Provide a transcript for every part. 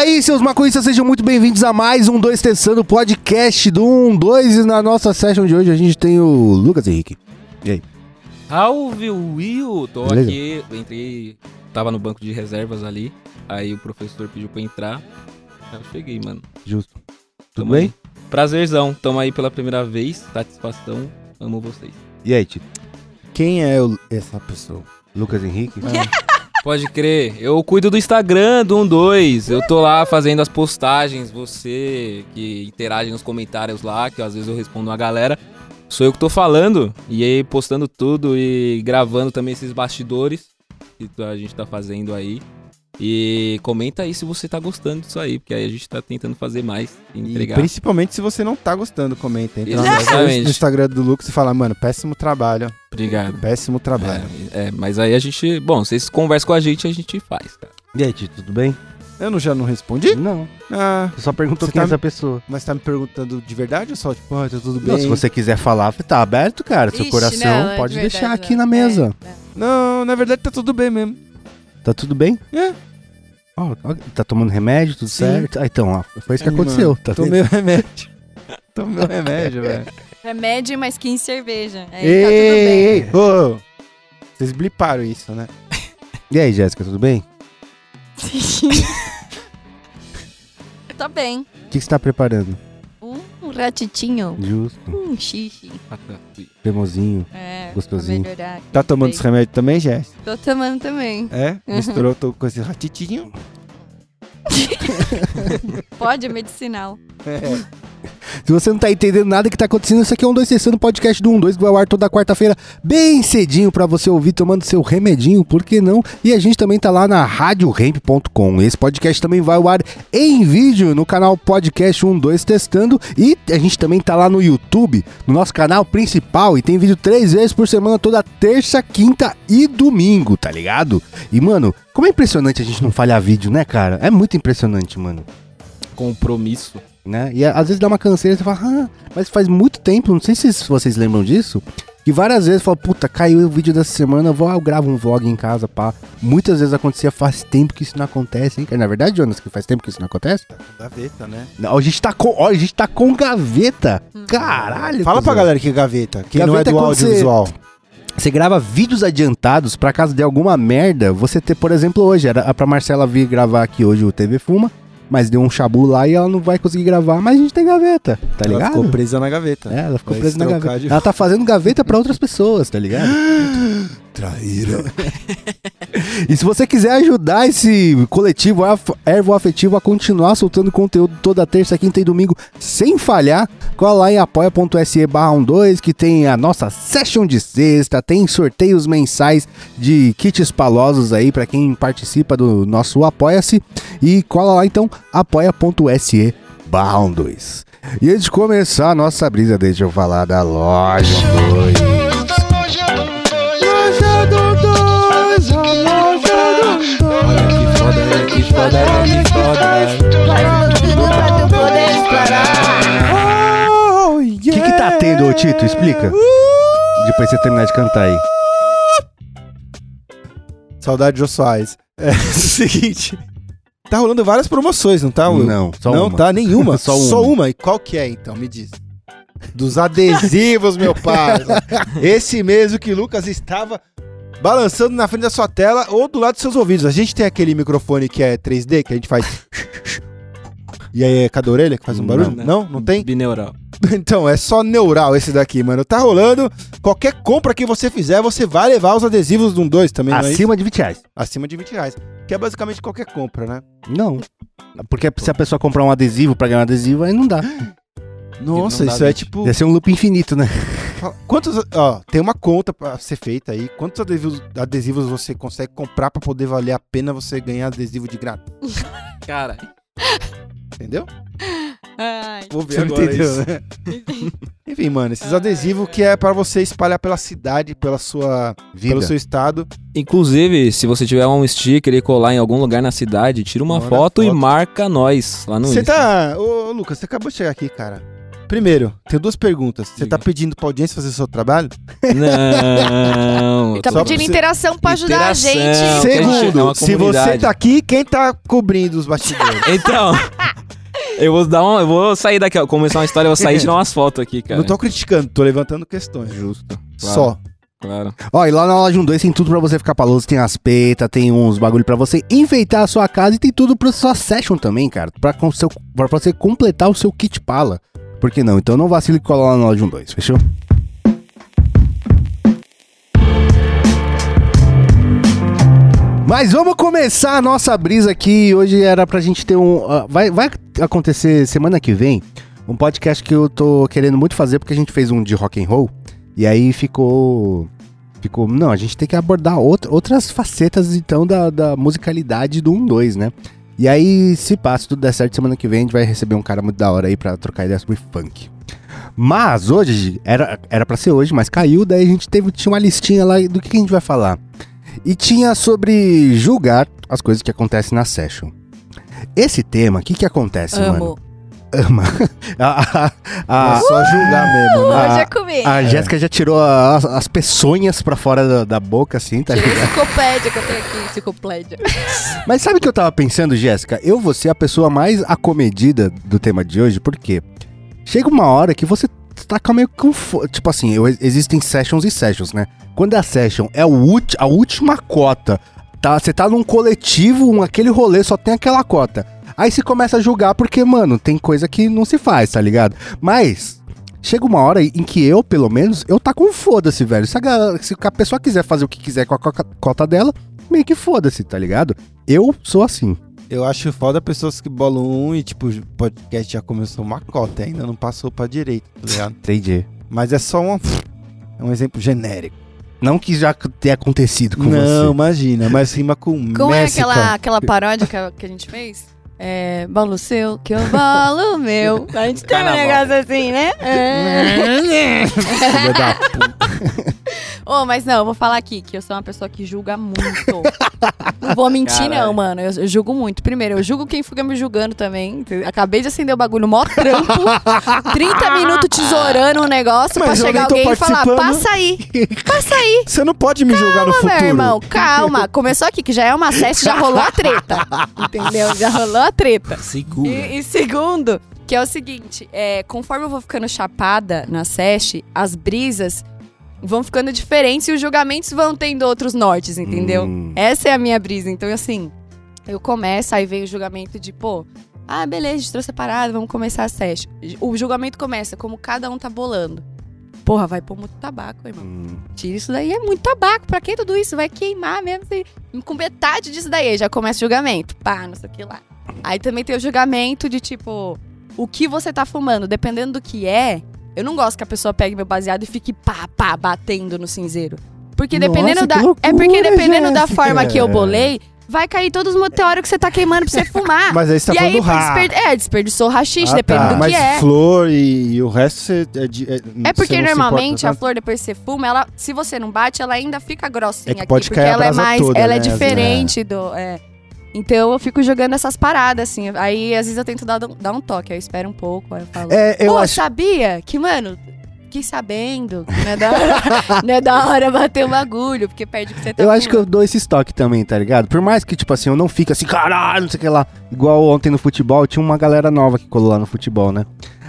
aí, seus maconhistas, sejam muito bem-vindos a mais um Dois Testando podcast do 1, 2 e na nossa session de hoje a gente tem o Lucas Henrique. E aí? Salve, Will! Tô Beleza? aqui, eu entrei, tava no banco de reservas ali, aí o professor pediu pra entrar, aí eu cheguei, mano. Justo. Tudo Tamo bem? aí. Prazerzão, tamo aí pela primeira vez, satisfação, amo vocês. E aí, Tito? Quem é o- essa pessoa? Lucas Henrique? Pode crer, eu cuido do Instagram do 12, eu tô lá fazendo as postagens, você que interage nos comentários lá, que às vezes eu respondo a galera, sou eu que tô falando, e aí postando tudo e gravando também esses bastidores que a gente tá fazendo aí. E comenta aí se você tá gostando disso aí, porque aí a gente tá tentando fazer mais e E entregar. principalmente se você não tá gostando, comenta. Entra Exatamente. no Instagram do Lucas e fala, mano, péssimo trabalho. Obrigado. Péssimo trabalho. É, é, mas aí a gente. Bom, vocês conversam com a gente, a gente faz, cara. E aí, Tito, tudo bem? Eu não, já não respondi? Não. Ah, Você só perguntou Você quem é tá- essa pessoa. mas tá me perguntando de verdade ou só, tipo, ah, tá tudo bem? Não, se você quiser falar, tá aberto, cara. Seu Ixi, coração não, é pode de deixar verdade, aqui não. na mesa. É, é. Não, na verdade tá tudo bem mesmo. Tá tudo bem? É. Ó, ó, tá tomando remédio, tudo Sim. certo? Ah, então, ó, foi isso que Ai, aconteceu, mano, tá? Tomei o remédio. Tomei o remédio, velho. Remédio mais 15 cerveja. Aí Ei, tá ei, ei. Ô, Vocês bliparam isso, né? E aí, Jéssica, tudo bem? tudo bem. tá bem. O que que você tá preparando? Um, ratitinho. Justo, Um xixi. cremosinho. É, Gostosinho. melhorar. Tá tomando Bem. esse remédio também, Jess? Tô tomando também. É? Misturou tô com esse ratitinho? Pode, medicinal. Se você não tá entendendo nada que tá acontecendo, isso aqui é um 2 Testando podcast do 12 que vai ao ar toda quarta-feira, bem cedinho pra você ouvir tomando seu remedinho, por que não? E a gente também tá lá na radioremp.com. Esse podcast também vai ao ar em vídeo no canal Podcast 12 Testando e a gente também tá lá no YouTube, no nosso canal principal e tem vídeo três vezes por semana, toda terça, quinta e domingo, tá ligado? E mano, como é impressionante a gente não falhar vídeo, né, cara? É muito impressionante, mano Compromisso. Né? E às vezes dá uma canseira e você fala, ah, mas faz muito tempo, não sei se vocês lembram disso, que várias vezes fala, puta, caiu o vídeo dessa semana, eu, vou, eu gravo um vlog em casa, pá. Muitas vezes acontecia, faz tempo que isso não acontece, hein? Na verdade, Jonas, que faz tempo que isso não acontece? Gaveta, né? Não, a gente tá com, ó, a gente tá com gaveta. Caralho. Fala pra galera que é gaveta. Quem não é Gaveta do é audiovisual. Você grava vídeos adiantados pra caso de alguma merda, você ter, por exemplo, hoje, era pra Marcela vir gravar aqui hoje o TV Fuma, mas deu um chabu lá e ela não vai conseguir gravar, mas a gente tem gaveta, tá Ela ligado? ficou presa na gaveta. É, ela ficou Vai presa na gaveta. de- Ela tá fazendo gaveta pra outras pessoas, tá ligado? Traíra. E se você quiser ajudar esse coletivo ervo afetivo a continuar soltando conteúdo toda terça, quinta e domingo sem falhar, cola lá em apoia.se barra 12 que tem a nossa session de sexta, tem sorteios mensais de kits palosos aí pra quem participa do nosso Apoia-se e cola lá então apoia.se barra 12. E antes de começar a nossa brisa, deixa eu falar da loja 12. Faz tudo pra tu poder explorar. Oh, O que, que tá tendo, ô Tito? Explica. Depois você terminar de cantar aí. Saudade de Jô Soares. É o seguinte. Tá rolando várias promoções, não tá, Will? Não, só não uma. tá nenhuma. Só Só uma. uma. E qual que é, então? Me diz. Dos adesivos, meu pai. Esse mesmo que Lucas estava balançando na frente da sua tela ou do lado dos seus ouvidos. A gente tem aquele microfone que é 3D, que a gente faz... E aí é cada orelha que faz um Não. barulho? Não, não tem? Bineural. Então, é só neural esse daqui, mano. Tá rolando. Qualquer compra que você fizer, você vai levar os adesivos de um 2 também, não é isso? Acima de 20 reais. Acima de 20 reais. Que é basicamente qualquer compra, né? Não. Porque se a pessoa comprar um adesivo pra ganhar um adesivo, aí não dá. Nossa, não dá isso é 20. tipo. Deve ser um loop infinito, né? Quantos. Ó, tem uma conta pra ser feita aí. Quantos adesivos, adesivos você consegue comprar pra poder valer a pena você ganhar adesivo de graça? Cara, Entendeu? Ai, vou Você não entendeu, né? Enfim, mano, esses adesivos que é pra você espalhar pela cidade, pela sua, Vida. pelo seu estado. Inclusive, se você tiver um sticker e colar em algum lugar na cidade, tira uma Manda foto, e foto. marca nós lá no Você tá. Ô, Lucas, você acabou de chegar aqui, cara. Primeiro, tenho duas perguntas. Você tá pedindo pra audiência fazer o seu trabalho? Não. Ele tá Só pra pedindo você- interação pra ajudar a Interação. gente. Não, que a gente é Segundo, uma se você tá aqui, quem tá cobrindo os bastidores? Então, eu vou dar um, eu vou sair daqui, ó, começar uma história, eu vou sair e tirar umas fotos aqui, cara. Não tô criticando, tô levantando questões. justo. Só. Claro. Ó, e lá na loja 12 tem tudo pra você ficar paloso, tem as peitas, tem uns bagulho pra você enfeitar a sua casa e tem tudo pra sua session também, cara, pra, com seu, pra você completar o seu kit pala. Por que não? Então não vacile e cola lá na loja 12, fechou? Mas vamos começar a nossa brisa aqui. Hoje era pra gente ter um. ah, vai, vai acontecer semana que vem um podcast que eu tô querendo muito fazer porque a gente fez um de rock and roll. E aí ficou. Ficou. Não, a gente tem que abordar outra- outras facetas, então, da, da musicalidade do 1-2, né? E aí, se passa, tudo der certo, semana que vem a gente vai receber um cara muito da hora aí pra trocar ideia sobre funk. Mas hoje, era, era pra ser hoje, mas caiu, daí a gente teve, tinha uma listinha lá do que, a gente vai falar. E tinha sobre julgar as coisas que acontecem na session. Esse tema, o que que acontece, mano? Ama. a, a, a, é só julgar mesmo, né? Hoje é comigo. a Jéssica já tirou a- as, as peçonhas pra fora da, da boca, assim, tá ligado? enciclopédia que eu tenho aqui, enciclopédia. Mas sabe o que eu tava pensando, Jéssica? Eu vou ser a pessoa mais acomedida do tema de hoje, porque chega uma hora que você tá com meio com. Tipo assim, eu- existem sessions e sessions, né? Quando a session é a última cota, tá? Você tá num coletivo, um, aquele rolê, só tem aquela cota. Aí você começa a julgar porque, mano, tem coisa que não se faz, tá ligado? Mas. Chega uma hora em que eu, pelo menos, eu tá com foda-se, velho. Se a, galera- se a pessoa quiser fazer o que quiser com a cota dela, meio que foda-se, tá ligado? Eu sou assim. Eu acho foda pessoas que bolam um e, tipo, o podcast já começou uma cota, ainda não passou pra direita, tá ligado? Entendi. Mas é só um, é um exemplo genérico. Não que já tenha acontecido com não, você. imagina, mas rima com Como é México. aquela, aquela paródia que a gente fez? É, bolo seu, que eu bolo meu. A gente tem um Carnaval. negócio assim, né? É. Filha da puta. Ô, mas não, eu vou falar aqui que eu sou uma pessoa que julga muito. não vou mentir, Caralho. não, mano. Eu, eu julgo muito. Primeiro, eu julgo quem fica me julgando também. Acabei de acender o bagulho, mó trampo. 30 minutos tesourando um negócio Mas pra chegar alguém e falar: passa aí, passa aí. Você não pode me julgar no Calma, futuro. meu irmão, calma. Começou aqui, que já é uma sete, já rolou a treta. Entendeu? Já rolou a treta. Segura. E, e segundo, que é o seguinte, é, conforme eu vou ficando chapada na SESH, as brisas vão ficando diferentes e os julgamentos vão tendo outros nortes, entendeu? Hum. Essa é a minha brisa. Então, assim, eu começo, aí vem o julgamento de, pô, ah, beleza, trouxe separado, vamos começar a SESH. O julgamento começa como cada um tá bolando. Porra, vai pôr muito tabaco, irmão. Hum. Tira isso daí, é muito tabaco. Pra que tudo isso? Vai queimar mesmo. se- Com metade disso daí, aí já começa o julgamento. Pá, não sei o que lá. Aí também tem o julgamento de tipo, o que você tá fumando, dependendo do que é. Eu não gosto que a pessoa pegue meu baseado e fique pá, pá, batendo no cinzeiro. Porque Nossa, dependendo que da. loucura, é porque dependendo da Jéssica. forma que eu bolei, vai cair todos os meteoros que você tá queimando pra você fumar. Mas aí você tá e falando aí, ra. desper... é, desperdiçou rachixe, Ah, dependendo tá. do Mas que é. flor e, e o resto você... É, de- é, É porque normalmente importa a flor, depois que você fuma, ela, se você não bate, ela ainda fica grossinha É que aqui. pode porque ela é mais. toda, ela é né, às diferente do. é. Então eu fico jogando essas paradas, assim. Aí às vezes eu tento dar, dar um toque. Aí eu espero um pouco. Aí eu falo. É, eu Pô, acho. sabia que, mano, fiquei sabendo. que Não é, da hora, não é da hora bater o bagulho, porque perde o que você tá Eu acho que eu dou esse estoque também, tá ligado? Por mais que, tipo assim, eu não fique assim, caralho, não sei o que lá. Igual ontem no futebol, tinha uma galera nova que colou lá no futebol, né?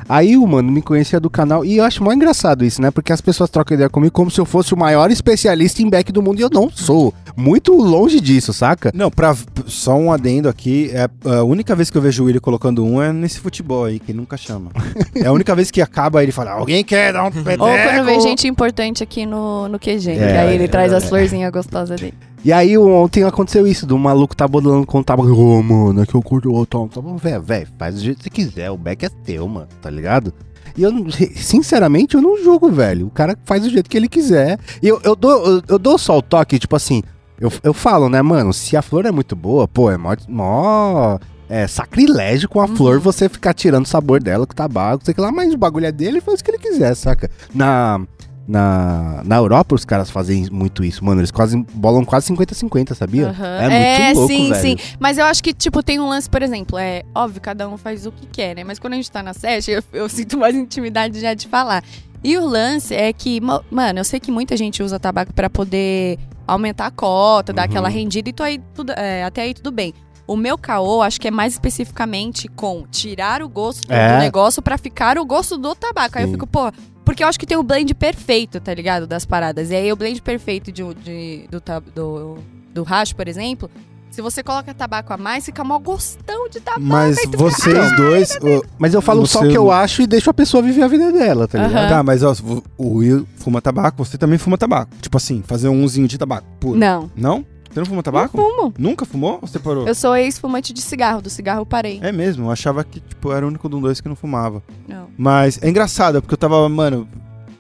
Aí o mano me conhecia do canal e eu acho mó engraçado isso, né? Porque as pessoas trocam ideia comigo como se eu fosse o maior especialista em back do mundo e eu não sou. Muito longe disso, saca? Não, pra, só um adendo aqui. É, a única vez que eu vejo o Willi colocando um é nesse futebol aí, que nunca chama. é a única vez que acaba ele fala, alguém quer dar um peteco? Ou quando vem gente importante aqui no, no QG. que É, aí ele é, traz é. as florzinhas gostosas dele. E aí ontem aconteceu isso, do maluco tá bolando com o tabaco. Ô, mano, é que eu curto o tom. Tá bom, velho, velho, faz do jeito que você quiser, o back é teu, mano, tá ligado? E eu, sinceramente, eu não julgo, velho. O cara faz do jeito que ele quiser. E eu, eu, dou, eu, eu dou só o toque, tipo assim, eu, eu falo, né, mano, se a flor é muito boa, pô, é mó, mó é, sacrilégio com a flor você ficar tirando o sabor dela com o tabaco, sei lá, mas o bagulho é dele, faz o que ele quiser, saca? Na, na, na Europa os caras fazem muito isso, mano. Eles quase bolam quase 50-50, sabia? Aham. É muito louco, sim, velho. sim. Mas eu acho que, tipo, tem um lance, por exemplo, é óbvio, cada um faz o que quer, né? Mas quando a gente tá na session, eu, eu sinto mais intimidade já de falar. E o lance é que, mano, eu sei que muita gente usa tabaco pra poder aumentar a cota, dar Uhum. aquela rendida e tô aí tudo, é, até aí tudo bem. O meu caô, acho que é mais especificamente com tirar o gosto do É. negócio pra ficar o gosto do tabaco. Aí eu Sim. fico, pô, porque eu acho que tem o blend perfeito, tá ligado? Das paradas. E aí o blend perfeito de, de- do, do, do hash, por exemplo, se você coloca tabaco a mais, fica mó gostão de tabaco. Mas vocês dois. ô, Mas eu falo só o que eu acho e deixo a pessoa viver a vida dela, tá ligado? Aham. Tá, mas ó, o Will fuma tabaco, você também fuma tabaco. Tipo assim, fazer um unzinho de tabaco puro. Não, Não? Você não fuma tabaco? não fumo. Nunca fumou? Ou você parou? Eu sou ex-fumante de cigarro, do cigarro eu parei. É mesmo, eu achava que tipo, era o único de um dois que não fumava. Não. Mas é engraçado, porque eu tava, mano,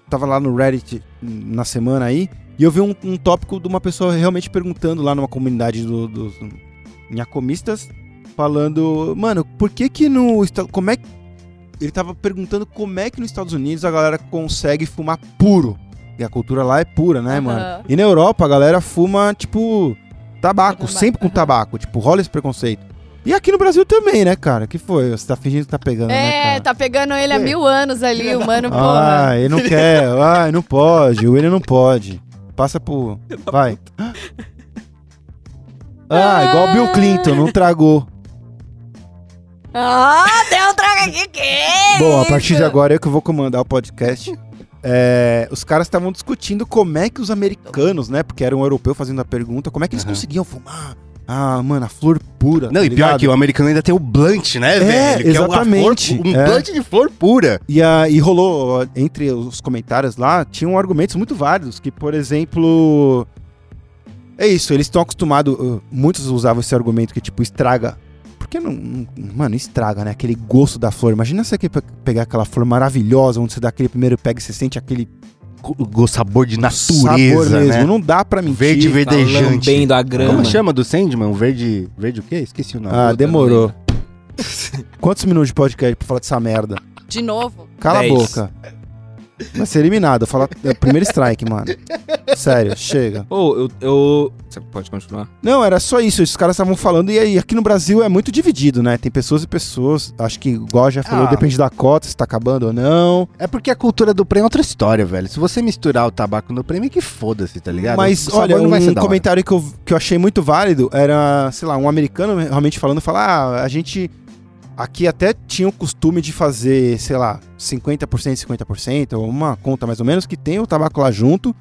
tava lá no Reddit na semana aí, e eu vi um, um tópico de uma pessoa realmente perguntando lá numa comunidade do- dos nhacomistas, falando, mano, por que que no... Como é que... Ele tava perguntando como é que nos Estados Unidos a galera consegue fumar puro. E a cultura lá é pura, né, Aham. mano? E na Europa a galera fuma, tipo, tabaco, sempre com tabaco. Tipo, rola esse preconceito. E aqui no Brasil também, né, cara? Que foi? Você tá fingindo que tá pegando, né, É, cara? tá pegando ele há mil anos ali, o mano, porra. Ah, ele não quer. Ah, não pode. O William não pode. Passa por. Vai. Ah, igual o Bill Clinton, não tragou. Ah, deu um trago aqui, que Bom, a partir de agora é que eu vou comandar o podcast. É, os caras estavam discutindo como é que os americanos, né? Porque era um europeu fazendo a pergunta, como é que eles Aham. conseguiam fumar? Ah, mano, a flor pura. Não, tá e pior ligado? que o americano ainda tem o blunt, né, É, velho? Que uma exatamente. flor um É. blunt de flor pura. E, a, e rolou, entre os comentários lá, tinham argumentos muito válidos, que, por exemplo... É isso, eles estão acostumados... uh, Muitos usavam esse argumento que, tipo, estraga... Porque não, não- Mano, estraga, né? Aquele gosto da flor. Imagina você pegar aquela flor maravilhosa, onde você dá aquele primeiro pega e você sente aquele go- sabor de natureza, sabor mesmo. né? Não dá pra mentir. Verde Tá verdejante. lambendo a grama. Como chama do Sandman? O verde... Verde o quê? Esqueci o nome. Ah, demorou. Quantos minutos de podcast pra falar dessa merda? De novo. Cala Dez. a boca. Vai ser eliminado. Fala, é o primeiro strike, mano. Sério, chega. Ô, eu, eu. Você pode continuar? Não, era só isso. Os caras estavam falando. E aí, aqui no Brasil é muito dividido, né? Tem pessoas e pessoas. Acho que, igual já falou, Ah. depende da cota, se tá acabando ou não. É porque a cultura do prêmio é outra história, velho. Se você misturar o tabaco no prêmio, que foda-se, tá ligado? Mas, olha, um comentário que eu, que eu achei muito válido era, sei lá, um americano realmente falando, falar, ah, a gente aqui até tinha o costume de fazer, sei lá, 50%, 50%, ou uma conta mais ou menos, que tem o tabaco lá junto,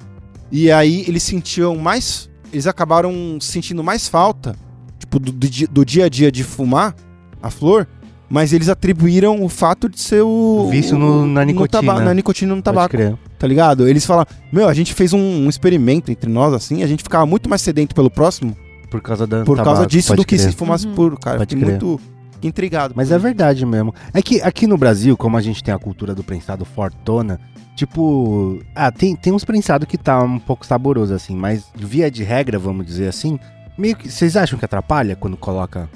e aí eles sentiam mais, eles acabaram sentindo mais falta, tipo, do, do di- do dia a dia de fumar a flor, mas eles atribuíram o fato de ser o... O vício no- na nicotina. taba- na nicotina no Pode tabaco crer. tá ligado? Eles falam, meu, a gente fez um, um experimento entre nós, assim, a gente ficava muito mais sedento pelo próximo Por causa da por causa tabaco, disso pode do que crer. se fumasse Uhum. puro, cara. Pode Fiquei crer. muito intrigado. Mas é verdade mesmo. É que aqui no Brasil, como a gente tem a cultura do prensado fortona, tipo. Ah, tem, tem uns prensados que tá um pouco saboroso, assim, mas via de regra, vamos dizer assim, meio que. Vocês acham que atrapalha quando coloca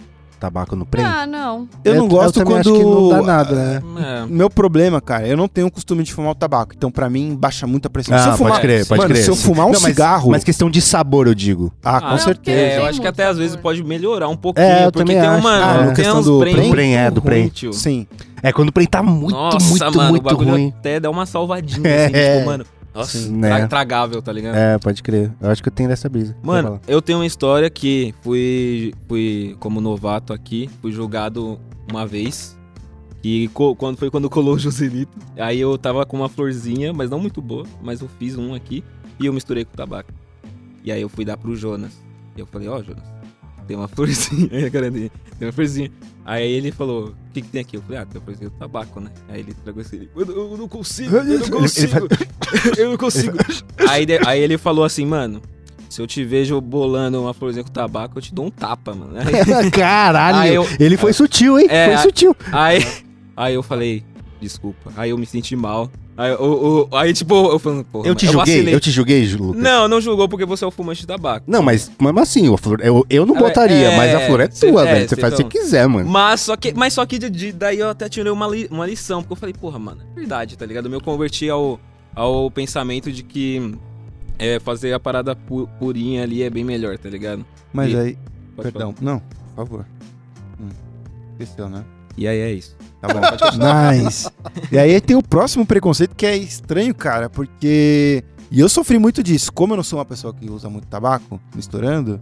tabaco no prêmio? Ah, não. Eu não gosto também quando... acho que não dá nada, né? É. Meu problema, cara, eu não tenho o costume de fumar o tabaco, então pra mim baixa muito a pressão. se eu Ah, fumar, pode crer, pode mano, crer. se eu fumar um Não, mas- cigarro, Mas questão de sabor, eu digo. ah, Ah, com não, certeza. É, eu acho que até às vezes pode melhorar um pouquinho. É, eu porque também tem acho. uma. Ah, tem questão do prem Prem, é, do prem. Sim. É quando o prem tá muito, Nossa, muito, mano, muito ruim. até dá uma salvadinha, assim, É. tipo, mano. Nossa, Né. tragável, tá ligado? É, pode crer. Eu acho que eu tenho dessa brisa. Mano, eu tenho uma história que fui, fui como novato aqui, fui julgado uma vez. E quando foi quando colou o Joselito. Aí eu tava com uma florzinha, mas não muito boa, mas eu fiz um aqui e eu misturei com tabaco. E aí eu fui dar pro Jonas. E eu falei, ó, Jonas, tem uma florzinha. Aí a cara dele, tem uma florzinha. Aí ele falou, o que, que tem aqui? Eu falei, ah, tem uma florzinha do tabaco, né? Aí ele tragou esse. Eu, eu não consigo, eu não consigo. eu não consigo. Aí, de- aí ele falou assim, mano. Se eu te vejo bolando uma florzinha com tabaco, eu te dou um tapa, mano. Aí, Caralho! Aí eu- Ele foi sutil, hein? É, foi sutil. aí, aí eu falei, desculpa. Aí eu me senti mal. Aí, eu- eu- aí tipo, eu falando, porra, Eu te julguei? vacilei. Eu te julguei, Ju- Lucas? Não, não julgou porque você é o fumante de tabaco. Não, mas mesmo assim, a flor, eu, eu não É, botaria, é, mas a flor é cê- tua, é, velho. Você cê faz o que então- você quiser, mano. Mas só que, mas só que de- de- daí eu até tirei uma, li- uma lição, porque eu falei, porra, mano, é verdade, tá ligado? Eu me converti ao, ao pensamento de que é, fazer a parada pu- purinha ali é bem melhor, tá ligado? Mas E- aí. Perdão. Não, por favor. Hum, esqueceu, né? E aí é isso. Tá bom. nice. E aí tem o próximo preconceito que é estranho, cara, porque. E eu sofri muito disso. Como eu não sou uma pessoa que usa muito tabaco, misturando.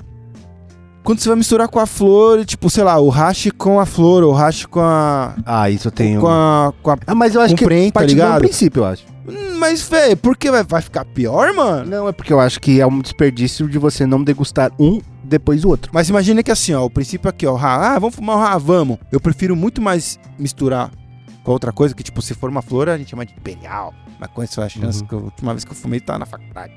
Quando você vai misturar com a flor, tipo, sei lá, o hash com a flor, ou o hash com a. Ah, isso eu tenho. Com a. Com a... Ah, mas eu acho que Compreende, tá do ligado? princípio, eu acho. Hum, Mas, velho, por que vai, vai ficar pior, mano? Não, é porque eu acho que é um desperdício de você não degustar um depois do outro. Mas imagina que assim, ó, o princípio aqui, ó, ah, vamos fumar um ah, vamos. Eu prefiro muito mais misturar com outra coisa, que tipo, se for uma flor, a gente chama de imperial. Mas com essa chance Uhum. que eu, a última vez que eu fumei tá na faculdade.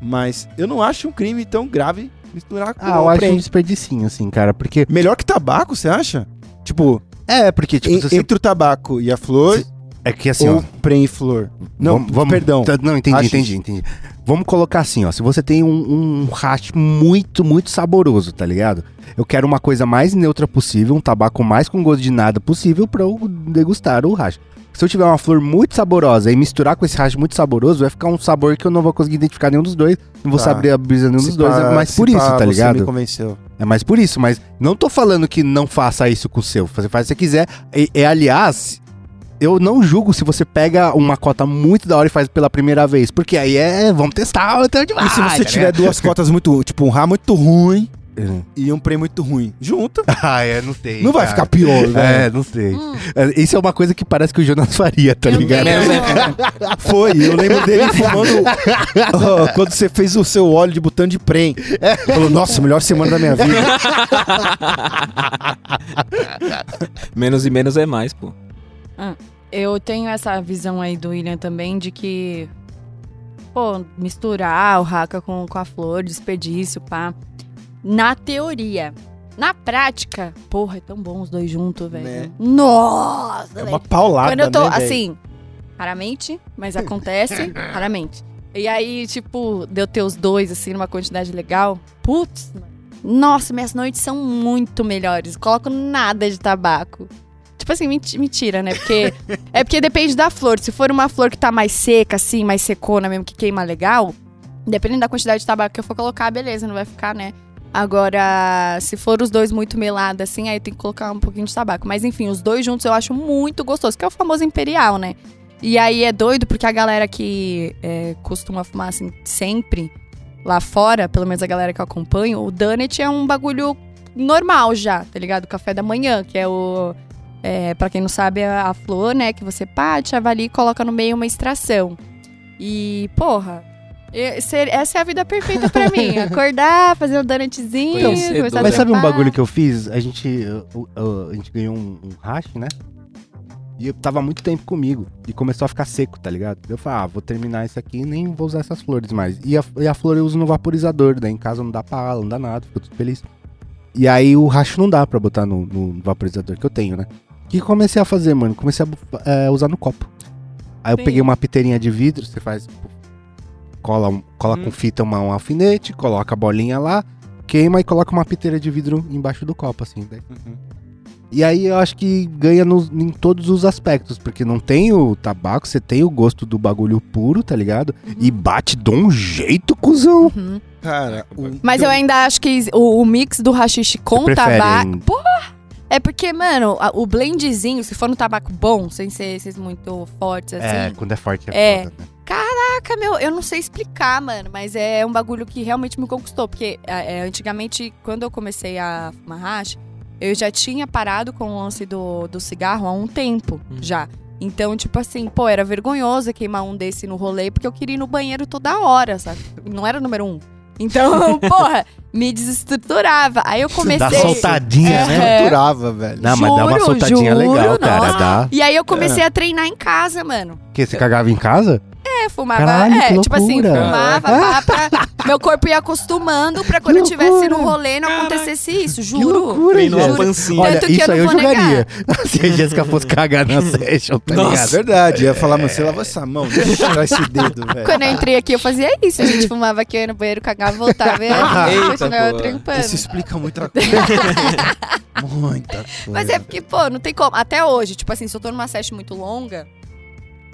Mas eu não acho um crime tão grave misturar com Ah, eu o acho um desperdicinho, assim, cara. Porque. Melhor que tabaco, você acha? Tipo, É, porque, tipo, en- você. entre o tabaco e a flor, Se- É que assim, ou ó. prem e flor. Não, vamos- vamos- perdão. Tá, Não, entendi, Hash. entendi, entendi. Vamos colocar assim, ó. Se você tem um, um hash muito, muito saboroso, tá ligado? Eu quero uma coisa mais neutra possível, um tabaco mais com gosto de nada possível pra eu degustar o hash. Se eu tiver uma flor muito saborosa e misturar com esse hash muito saboroso, vai ficar um sabor que eu não vou conseguir identificar nenhum dos dois. Não vou Tá. saber a brisa nenhum Se dos dois. É mais por isso, tá você ligado? me convenceu. É mais por isso, mas não tô falando que não faça isso com o seu. Você faz se você quiser. E, e, aliás, eu não julgo se você pega uma cota muito da hora e faz pela primeira vez. Porque aí é. Vamos testar o tanto de E se vai, você tá tiver ligado? duas cotas muito, tipo, um rá muito ruim Uhum. e um prem muito ruim, junta. Ah, é, não sei. Não vai cara. ficar pior, velho. É, não sei. Hum, É, Isso é uma coisa que parece que o Jonas faria, tá eu ligado? Foi, eu lembro dele fumando ó, quando você fez o seu óleo de botão de prem. Falou, nossa, melhor semana da minha vida. Menos e menos é mais, pô. Eu tenho essa visão aí do William também de que, pô, misturar o raca com, com a flor, desperdício, pá. Na teoria. Na prática, porra, é tão bom os dois juntos, velho. Né? Nossa, É uma paulada, Quando eu tô, né, assim, raramente, mas acontece, raramente. E aí, tipo, deu ter os dois, assim, numa quantidade legal. Putz, nossa, minhas noites são muito melhores. Coloco nada de tabaco. Tipo assim, menti- mentira, né? Porque. é porque depende da flor. Se for uma flor que tá mais seca, assim, mais secona mesmo, que queima legal, dependendo da quantidade de tabaco que eu for colocar, beleza, não vai ficar, né? Agora, se for os dois muito melados, assim, aí tem que colocar um pouquinho de tabaco. Mas enfim, os dois juntos eu acho muito gostoso, que é o famoso imperial, né? E aí é doido porque a galera que é, costuma fumar, assim, sempre lá fora, pelo menos a galera que eu acompanho, o Dunnet é um bagulho normal já, tá ligado? O café da manhã, que é o. É, pra quem não sabe, é a flor, né? Que você parte, avalia e coloca no meio uma extração. E, porra, essa é a vida perfeita pra mim. Acordar, fazer um donutzinho, Conhecedora. começar a Mas sabe um bagulho que eu fiz? A gente, uh, uh, a gente ganhou um, um hash, né? E eu tava há muito tempo comigo. E começou a ficar seco, tá ligado? Eu falei, ah, vou terminar isso aqui e nem vou usar essas flores mais. E a, e a flor eu uso no vaporizador, daí em casa não dá pala, não dá nada, fico tudo feliz. E aí o racho não dá pra botar no, no vaporizador que eu tenho, né? O que eu comecei a fazer, mano? Comecei a é, usar no copo. Aí eu Sim. peguei uma piteirinha de vidro, você faz. Cola, um- cola Hum. com fita uma, um alfinete, coloca a bolinha lá, queima e coloca uma piteira de vidro embaixo do copo, assim. daí- E aí eu acho que ganha nos- em todos os aspectos, porque não tem o tabaco, você tem o gosto do bagulho puro, tá ligado? E bate de um jeito, cuzão. Uhum. Cara, o- Mas eu ainda acho que o, o mix do rachixe com tabaco. em- Porra! É porque, mano, a- o blendzinho, se for no tabaco bom, sem ser esses muito fortes assim. É, quando é forte é, É. foda, né? Caraca, meu, eu não sei explicar, mano, mas é um bagulho que realmente me conquistou. Porque é, é, antigamente, quando eu comecei a fumar hash, eu já tinha parado com o lance do, do cigarro há um tempo Hum. já. Então, tipo assim, pô, era vergonhoso queimar um desse no rolê, porque eu queria ir no banheiro toda hora, sabe? Não era o número um. Então, porra, me desestruturava. Aí eu comecei. Dá soltadinha, É. né? Capturava, velho. Não, mas dá uma Juro, soltadinha juro, legal, cara. nossa. Dá. E aí eu comecei a treinar em casa, mano. Que você cagava em casa? É, fumava. Caralho, é, que tipo assim, fumava, pá, pra- meu corpo ia acostumando pra quando eu Que estivesse no loucura. rolê não acontecesse isso, Que juro. loucura, Treinou a gente. pancinha. Olha, Tanto que isso eu aí não eu vou jogaria. Se a Jéssica fosse cagar na session, tá Nossa. É ligado? verdade, eu ia falar, mas você lava essa mão, deixa eu tirar esse dedo, velho. Quando eu entrei aqui, eu fazia isso. A gente fumava aqui, eu ia no banheiro, cagava, voltava e Eita, continuava trampando. Isso explica muita coisa. muita coisa. Mas é porque, pô, não tem como. Até hoje, tipo assim, se eu tô numa session muito longa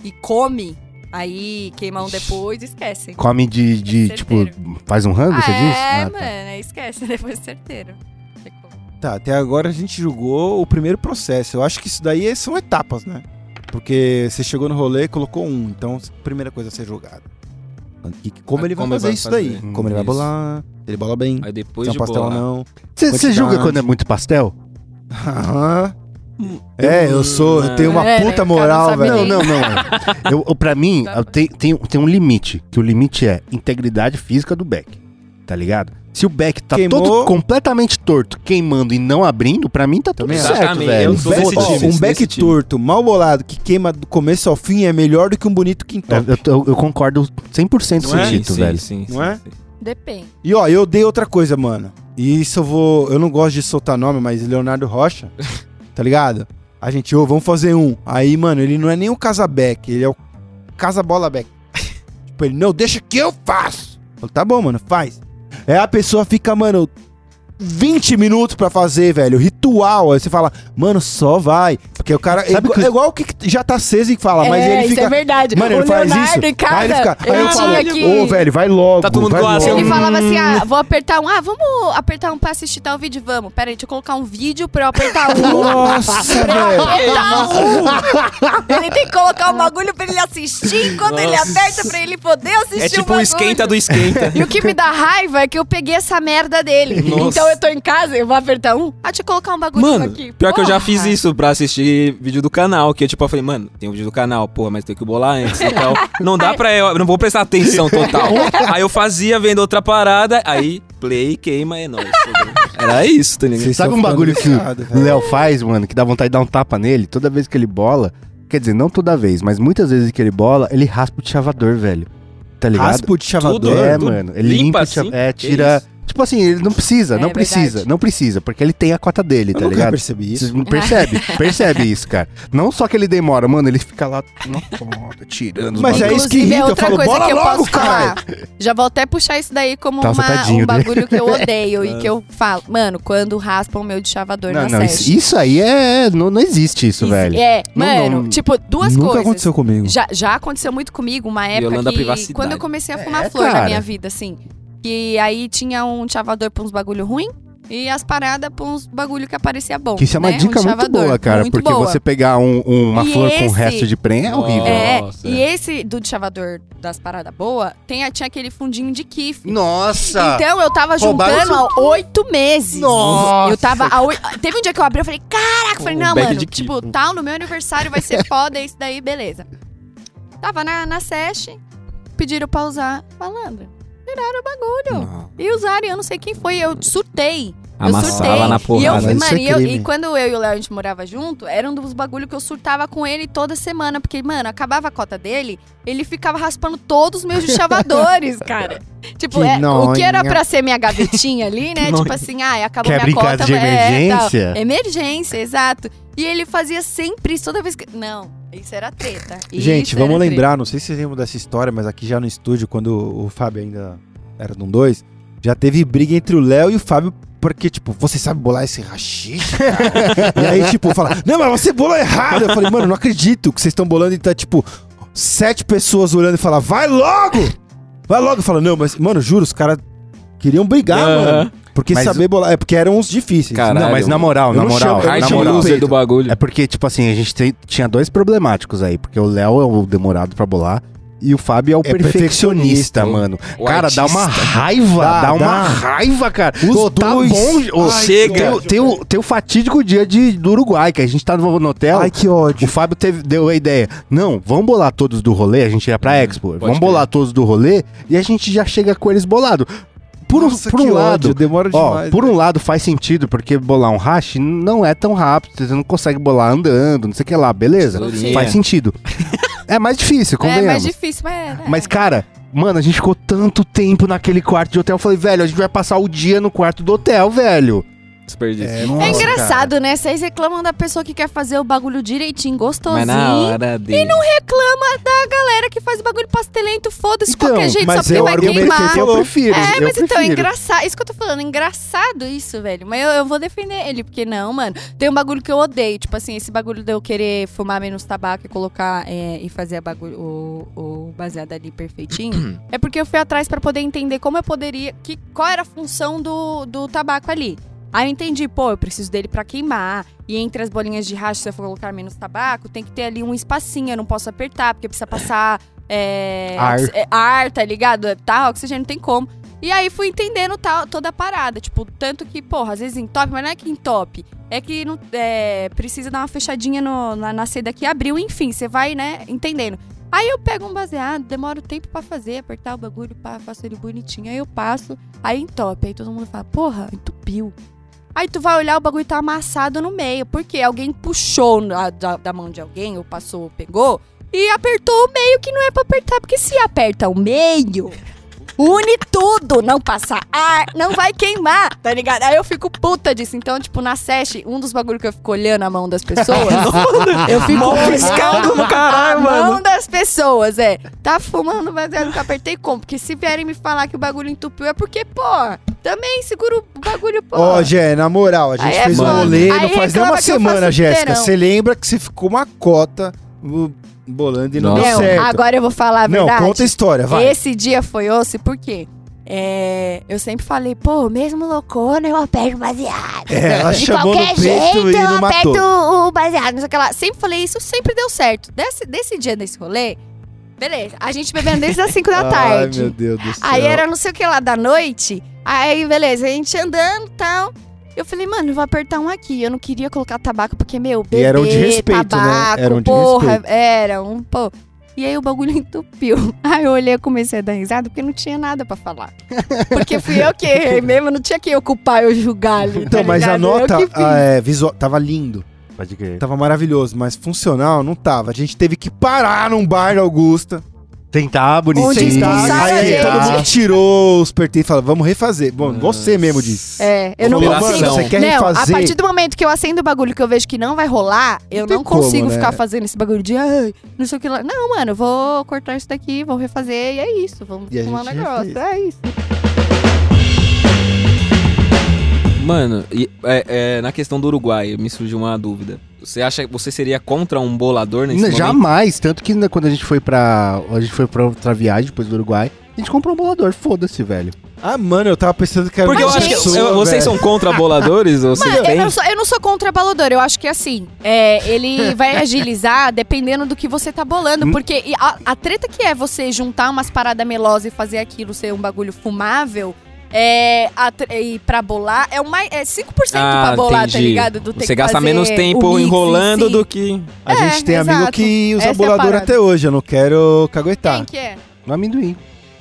e come, Aí queima um depois, esquece. Come de, de tipo, Certeiro. faz um rango, você ah, diz? é, Ah, tá. mano, esquece, depois certeiro. Ficou. Tá, até agora a gente julgou o primeiro processo. Eu acho que isso daí são etapas, né? Porque você chegou no rolê e colocou um. Então, primeira coisa a ser julgada. Como Ah, ele vai como ele fazer vai isso daí? fazer. Como ele vai Isso. bolar? Se ele bola bem. Aí depois Se é um de pastel ou bolar. não. Você julga quando é muito pastel? Aham. É, eu sou. Eu tenho uma É, né? puta moral, velho. Não, não, não. Eu, eu- pra mim, eu tenho- tem, tem um limite. Que o limite é integridade física do Beck. Tá ligado? Se o Beck tá Queimou. todo completamente torto, queimando e não abrindo, pra mim tá tudo Também certo, Exatamente, velho. eu Um sou back, desse ó, um desse back time. torto, mal bolado, que queima do começo ao fim é melhor do que um bonito quintal. eu, eu concordo 100% com o? Tito, sim, velho. Sim, Não sim, é? sim. Depende. E ó, eu dei outra coisa, mano. E isso eu vou. Eu não gosto de soltar nome, mas Leonardo Rocha, tá ligado? A gente, ô, vamos fazer um. Aí, mano, ele não é nem o Casabeck, ele é o Casa Bola Beck. tipo, ele, não, deixa que eu faço. Eu tá bom, mano, faz. Aí a pessoa fica, mano, 20 minutos pra fazer, velho. Ritual. Aí você fala, mano, só vai. Porque o cara. É, Sabe igual, que- é igual o que já tá aceso e fala, mas é, ele isso fica. é verdade. Mano, ele o faz Leonardo isso. casa, aí ele fica. Aí ele eu falo, que... ô, velho, vai logo. Tá todo mundo vai com logo. assim, Ele falava assim, ah, vou apertar um. Ah, vamos apertar um pra assistir tal vídeo? Vamos. Pera aí, deixa eu colocar um vídeo pra eu apertar um. Nossa, velho. apertar um. Ele tem que colocar um bagulho pra ele assistir. Quando ele aperta pra ele poder assistir É o tipo o bagulho. esquenta do esquenta. E o que me dá raiva é que eu peguei essa merda dele. Nossa. Então eu tô em casa, eu vou apertar um. Ah, deixa eu colocar um bagulho Mano, aqui. pior que eu já Porra. fiz isso pra assistir vídeo do canal. Que eu, tipo, eu falei, mano, tem um vídeo do canal, porra, mas tem que bolar antes. Então, não dá pra eu. Não vou prestar atenção total. aí eu fazia vendo outra parada, aí play, queima, é nóis. Era isso, tá ligado? Vocês Sabe um bagulho que o. Léo faz, mano, que dá vontade de dar um tapa nele toda vez que ele bola? Quer dizer, não toda vez, mas muitas vezes que ele bola, ele raspa o chavador, velho. Tá ligado? Raspo de chavador. É, mano. Ele limpa limpa, o assim? É, tira. Tipo assim, ele não precisa, É não precisa, verdade. não precisa, porque ele tem a cota dele, Eu tá nunca ligado? percebi isso. Vocês não percebe, percebe isso, cara. Não só que ele demora, mano, ele fica lá na ponta, tirando os Mas é isso que Inclusive, irrita, eu outra falo, coisa "Bola que eu logo, posso falar. caralho!" Já vou até puxar isso daí como Tá, uma- um dele. bagulho que eu odeio e que eu falo. Mano, quando raspam o meu de chavador Não, na não, isso, isso aí é. Não, não existe isso, Isso- velho. É, Não, mano, não- tipo, duas Nunca coisas. aconteceu comigo. Já, já aconteceu muito comigo, uma época que... privacidade. Quando eu comecei a fumar É, flor na cara. minha vida, assim. Que aí tinha um chavador pra uns bagulho ruim e as paradas pra uns bagulho que aparecia bom. Que isso é uma né? Um dica muito chavador, boa, cara. muito porque boa. você pegar um- um- uma E flor com esse- resto de prenha é horrível. É, Nossa, e é. esse do chavador das paradas boas, tem, tinha aquele fundinho de kiff. Nossa! Então eu tava Roubaram juntando há oito meses. Nossa! Eu tava. há Teve um dia que eu abri e falei, caraca, eu falei, Um não, bag mano, de tipo, kiff. tal, no meu aniversário vai ser foda, isso daí, beleza. Tava na, na sesh, pediram pra usar malandra. Tiraram o bagulho. Não. E usaram, eu não sei quem foi, eu surtei. eu Amassava surtei. na E, eu, é mano, e, eu- e quando eu e o Léo a gente morava junto, era um dos bagulhos que eu surtava com ele toda semana. Porque, mano, acabava a cota dele, ele ficava raspando todos os meus chavadores, cara. Tipo, Que é, o que era pra ser minha gavetinha ali, né? Tipo assim, ah, acabou Quebra minha cota. de é, tal. emergência? Emergência, exato. E ele fazia sempre isso, toda vez que. Não, isso era treta. Gente, Isso vamos era lembrar, não sei se vocês lembram dessa história, mas aqui já no estúdio, quando o Fábio ainda era de um dois, já teve briga entre o Léo e o Fábio, porque, tipo, você sabe bolar esse rachixe, e aí, tipo, fala, não, mas você bolou errado. Eu falei, mano, não acredito que vocês estão bolando e tá, tipo, sete pessoas olhando e fala, vai logo! Vai logo! Fala, não, mas, mano, juro, os caras queriam brigar, mano. Porque Mas saber bolar, é porque eram os difíceis. Caralho. Não, mas na moral, na moral, chamo- na moral. peito. do bagulho. É porque, tipo assim, a gente tem- tinha dois problemáticos aí. Porque o Léo é o demorado pra bolar e o Fábio é o É perfeccionista, perfeccionista, mano. O cara, dá uma artista. raiva, Dá, dá, uma dá. raiva, cara. Os tá dois. bom. ô, Ai, Chega. Tem, o- tem o, tem o fatídico dia de, do Uruguai, que a gente tá no, hotel. Ai, que O ódio. Fábio teve, deu a ideia. Não, vamos bolar todos do rolê. A gente ia pra Expo. pode Vamos bolar todos do rolê e a gente já chega com eles bolado. Por, um- Nossa, por um lado, ódio, demora Ó, demais. por um lado faz sentido, porque bolar um hash não é tão rápido, você não consegue bolar andando, não sei o que lá, beleza? Tesourinha. Faz sentido. é mais difícil, É convenhamos. mais difícil, mas. é, Mas, cara, mano, a gente ficou tanto tempo naquele quarto de hotel, eu falei, velho, a gente vai passar o dia no quarto do hotel, velho. Desperdício. É, É Nossa, engraçado, né? Vocês reclamam da pessoa que quer fazer o bagulho direitinho, gostosinho. Mas na hora dele. E não reclama da galera que faz o bagulho pastelento, foda-se de Então, qualquer jeito, só porque é vai queimar. que Eu prefiro. É, eu mas então, é prefiro. engraçado. Isso que eu tô falando, é engraçado isso, velho. Mas eu, eu vou defender ele, porque não, mano. Tem um bagulho que eu odeio. Tipo assim, esse bagulho de eu querer fumar menos tabaco e colocar é, e fazer a bagulho, o, o baseado ali perfeitinho. é porque eu fui atrás pra poder entender como eu poderia. Que, qual era a função do, do tabaco ali. Aí eu entendi, pô, eu preciso dele pra queimar. E entre as bolinhas de racha, se eu for colocar menos tabaco, tem que ter ali um espacinho. Eu não posso apertar, porque precisa passar é, Ar. é, ar, tá ligado? Tá, oxigênio não tem como. E aí fui entendendo tal, toda a parada. Tipo, tanto que, porra, às vezes entope, mas não é que entope. É que não, é, precisa dar uma fechadinha no, na, na seda que abriu, enfim, você vai, né, entendendo. Aí eu pego um baseado, demoro tempo pra fazer, apertar o bagulho, pá, faço ele bonitinho. Aí eu passo, aí entope. Aí todo mundo fala, porra, entupiu. Aí tu vai olhar, o bagulho tá amassado no meio. Porque alguém puxou na- da, da mão de alguém, ou passou, ou pegou, e apertou o meio que não é pra apertar. Porque se aperta o meio, une tudo, não passa ar, não vai queimar, tá ligado? Aí eu fico puta disso. Então, tipo, na SESH, um dos bagulhos que eu fico olhando a mão das pessoas, eu fico Mó fiscal do caralho, a mano. mão das pessoas, é. Tá fumando que eu apertei como? Porque se vierem me falar que o bagulho entupiu, é porque, pô, também segura o bagulho, pô. Ó, Gé, na moral, a gente Aí é fez um foda. rolê, Aí faz nem reclama uma que eu semana, faço Jéssica. inteirão. Você lembra que você ficou uma cota bolando e não Nossa. deu Não, certo. agora eu vou falar a não, verdade. conta a história, vai. Esse dia foi osso, por quê? É, eu sempre falei, pô, mesmo loucona, eu aperto o baseado. É, ela De chamou no qualquer peito jeito, e eu não aperto matou. o baseado, não sei o que lá. Sempre falei isso, sempre deu certo. Desse, desse dia desse rolê, beleza, a gente bebendo desde as 5 da Ai, tarde. meu Deus do céu. Aí era não sei o que lá da noite. Aí, beleza, a gente andando e tal. Eu falei, mano, eu vou apertar um aqui. Eu não queria colocar tabaco, porque, meu, bebê, era um de respeito, né? tabaco, Era um porra, era um, pô. E aí o bagulho entupiu. Aí eu olhei e comecei a dar risada, porque não tinha nada pra falar. Porque fui eu que errei mesmo, não tinha quem ocupar eu julgar ali, Então, tá mas a nota ah, é, visual, tava lindo, Pode crer. tava maravilhoso, mas funcional não tava. A gente teve que parar num bar da Augusta. Tentar bonitinho. Onde expulsaram a aí todo mundo tirou os pertences e falou, vamos refazer. Bom, você mesmo disse. É, eu não mano, consigo. você quer não, a refazer? partir do momento que eu acendo o bagulho que eu vejo que não vai rolar, eu tem não como, consigo né? ficar fazendo esse bagulho de ai, não sei o que lá. Não, mano, eu vou cortar isso daqui, vou refazer e é isso. Vamos E a fumar um gente negócio. refez. É isso. Mano, e, é, é, na questão do Uruguai, me surgiu uma dúvida. Você acha que você seria contra um bolador nesse Não, momento? jamais. Tanto que né, quando a gente foi pra. A gente foi pra outra viagem depois do Uruguai, a gente comprou um bolador. Foda-se, velho. Ah, mano, eu tava pensando que era Porque eu acho que pessoa, eu- vocês são contra boladores? ou Vocês Mano, eu não, sou, eu não sou contra balador, eu acho que assim, é, ele vai agilizar dependendo do que você tá bolando, Hum. porque a, a treta que é você juntar umas paradas melosas e fazer aquilo ser um bagulho fumável, é, a, e pra bolar, é, uma, é 5% pra bolar, tá Ah, entendi. ligado? Do Você gasta menos tempo mix enrolando si. do que. A É, gente tem amigo exato. que usa Essa é a bolador parada. até hoje, eu não quero caguetar. Quem que é? No amendoim.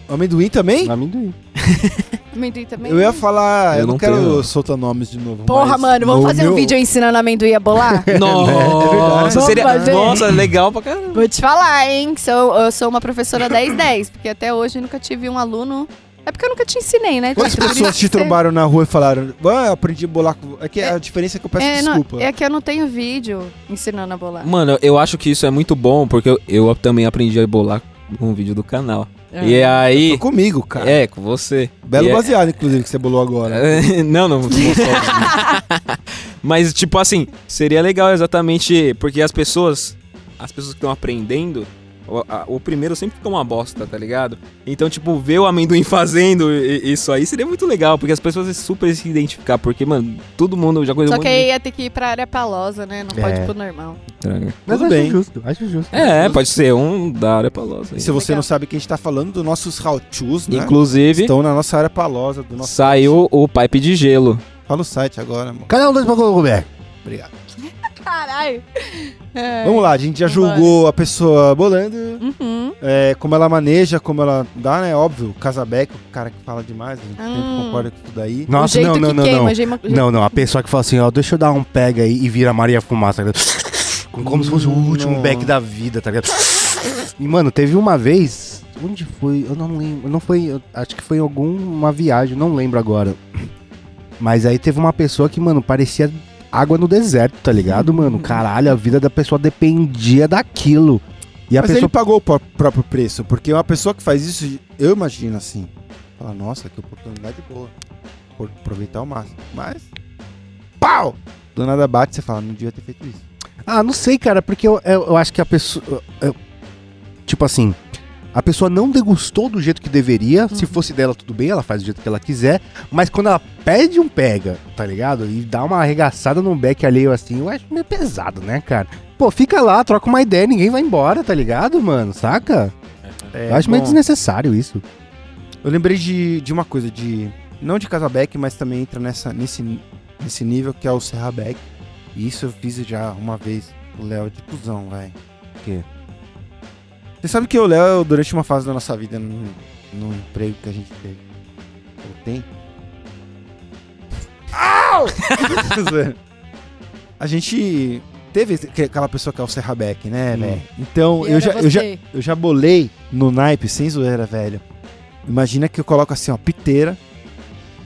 Amendoim também? No amendoim. Amendoim também? Eu ia falar, eu, Eu não, não quero tenho. soltar nomes de novo. Porra, mas mano, vamos no fazer um meu- vídeo ensinando amendoim a bolar? Nossa, Vamos seria. fazer. Nossa, legal pra caramba. Vou te falar, hein? Sou, eu sou uma professora 10-10, porque até hoje nunca tive um aluno. É porque eu nunca te ensinei, né? Quantas Tito? Por pessoas te você- trombaram na rua e falaram, ah, eu aprendi a bolar com... É que a diferença é que eu peço É, não, desculpa. é que eu não tenho vídeo ensinando a bolar. Mano, eu acho que isso é muito bom, porque eu, eu também aprendi a bolar com um vídeo do canal. E Foi aí. comigo, cara. É, com você. Belo E é- baseado, inclusive, que você bolou agora. não, não. não Mas, tipo assim, seria legal exatamente porque as pessoas, as pessoas que estão aprendendo, o, a- o primeiro sempre fica uma bosta, tá ligado? Então, tipo, ver o amendoim fazendo isso aí seria muito legal, porque as pessoas super se identificar, porque, mano, todo mundo já coisa Só que aí ia ter que ir pra área palosa, né? Não pode É. ir pro normal. estranha. Mas Tudo acho bem. justo, acho justo. É, pode ser um da área palosa. E se você Legal. não sabe quem a gente tá falando, dos nossos how-tos, né? Inclusive, Estão na nossa área palosa, do nosso... saiu o pipe de gelo. Fala o site agora, amor. Canal 2 pra Roberto. Obrigado. Caralho! É. Vamos lá, a gente já julgou a pessoa bolando, Uhum. é, como ela maneja, como ela dá, né? Óbvio, o Casabeck, o cara que fala demais, a gente sempre Hum. concorda com tudo daí. o Nossa, jeito não, não, que não, queima, não. Não, não, a pessoa que fala assim, ó, deixa eu dar um pega aí e vira Maria Fumaça, tá ligado? Como, como se fosse o último Não. back da vida, tá ligado? E, mano, teve uma vez, onde foi? Eu não lembro, não foi, eu acho que foi em alguma viagem, não lembro agora. Mas aí teve uma pessoa que, mano, parecia água no deserto, tá ligado, mano? Caralho, a vida da pessoa dependia daquilo. E a Mas pessoa. ele pagou o pró- próprio preço, porque uma pessoa que faz isso, eu imagino assim. Fala, nossa, que oportunidade boa. Vou aproveitar ao máximo. Mas. Pau! Do nada bate, você fala, não devia ter feito isso. Ah, não sei, cara, porque eu, eu, eu acho que a pessoa. eu- tipo assim. A pessoa não degustou do jeito que deveria. Se fosse dela, tudo bem, ela faz do jeito que ela quiser. Mas quando ela pede um pega, tá ligado? E dá uma arregaçada num beck alheio assim, eu acho meio pesado, né, cara? Pô, fica lá, troca uma ideia, ninguém vai embora, tá ligado, mano? Saca? É, eu acho meio bom, desnecessário isso. Eu lembrei de, de uma coisa, de. Não de Casabeck, mas também entra nessa, nesse, nesse nível que é o Serrabeck. E isso eu fiz já uma vez. O Léo de cuzão, velho. O quê? Você sabe que o Léo, durante uma fase da nossa vida, no, no emprego que a gente teve, ou tem. Au! a gente teve que- aquela pessoa que é o Serrabeck, né, Hum. velho? Então, eu já, eu, já, eu já bolei no naipe, sem zoeira, velho. Imagina que eu coloco assim, ó, piteira.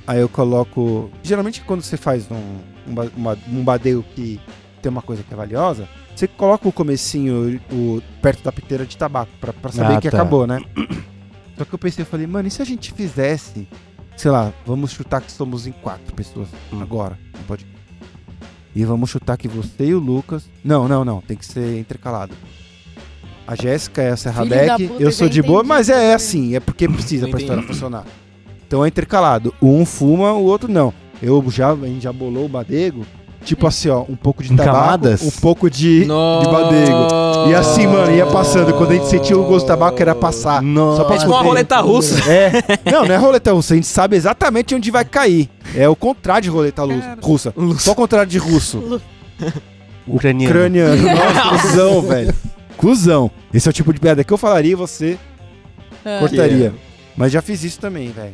Aí eu coloco. Geralmente quando você faz um, um, uma- um badeio que tem uma coisa que é valiosa, você coloca o comecinho o, perto da piteira de tabaco, pra, pra saber Ah, que tá. acabou, né? Só que eu pensei, eu falei, mano, e se a gente fizesse, sei lá, vamos chutar que somos em quatro pessoas Hum. agora, não pode. E vamos chutar que você e o Lucas. Não, não, não, tem que ser intercalado. A Jéssica é a da Serrabeck, puta, eu sou de boa, mas é assim, é porque precisa pra história funcionar. Então é intercalado. Um fuma, o outro não. Eu já, a gente já bolou o badego, tipo assim, ó, um pouco de tabaco, camadas? um pouco de, de badego. E assim, mano, ia passando. Quando a gente sentia o gosto do tabaco, era passar. Nossa. Só pra É tipo uma roleta russa. É. Não, não é roleta russa. A gente sabe exatamente onde vai cair. É o contrário de roleta lu- russa. Só o contrário de russo. Ucraniano. Ucraniano. Nossa, cuzão, velho. Cusão. Esse é o tipo de piada que eu falaria e você Ah. cortaria. Mas já fiz isso também, velho.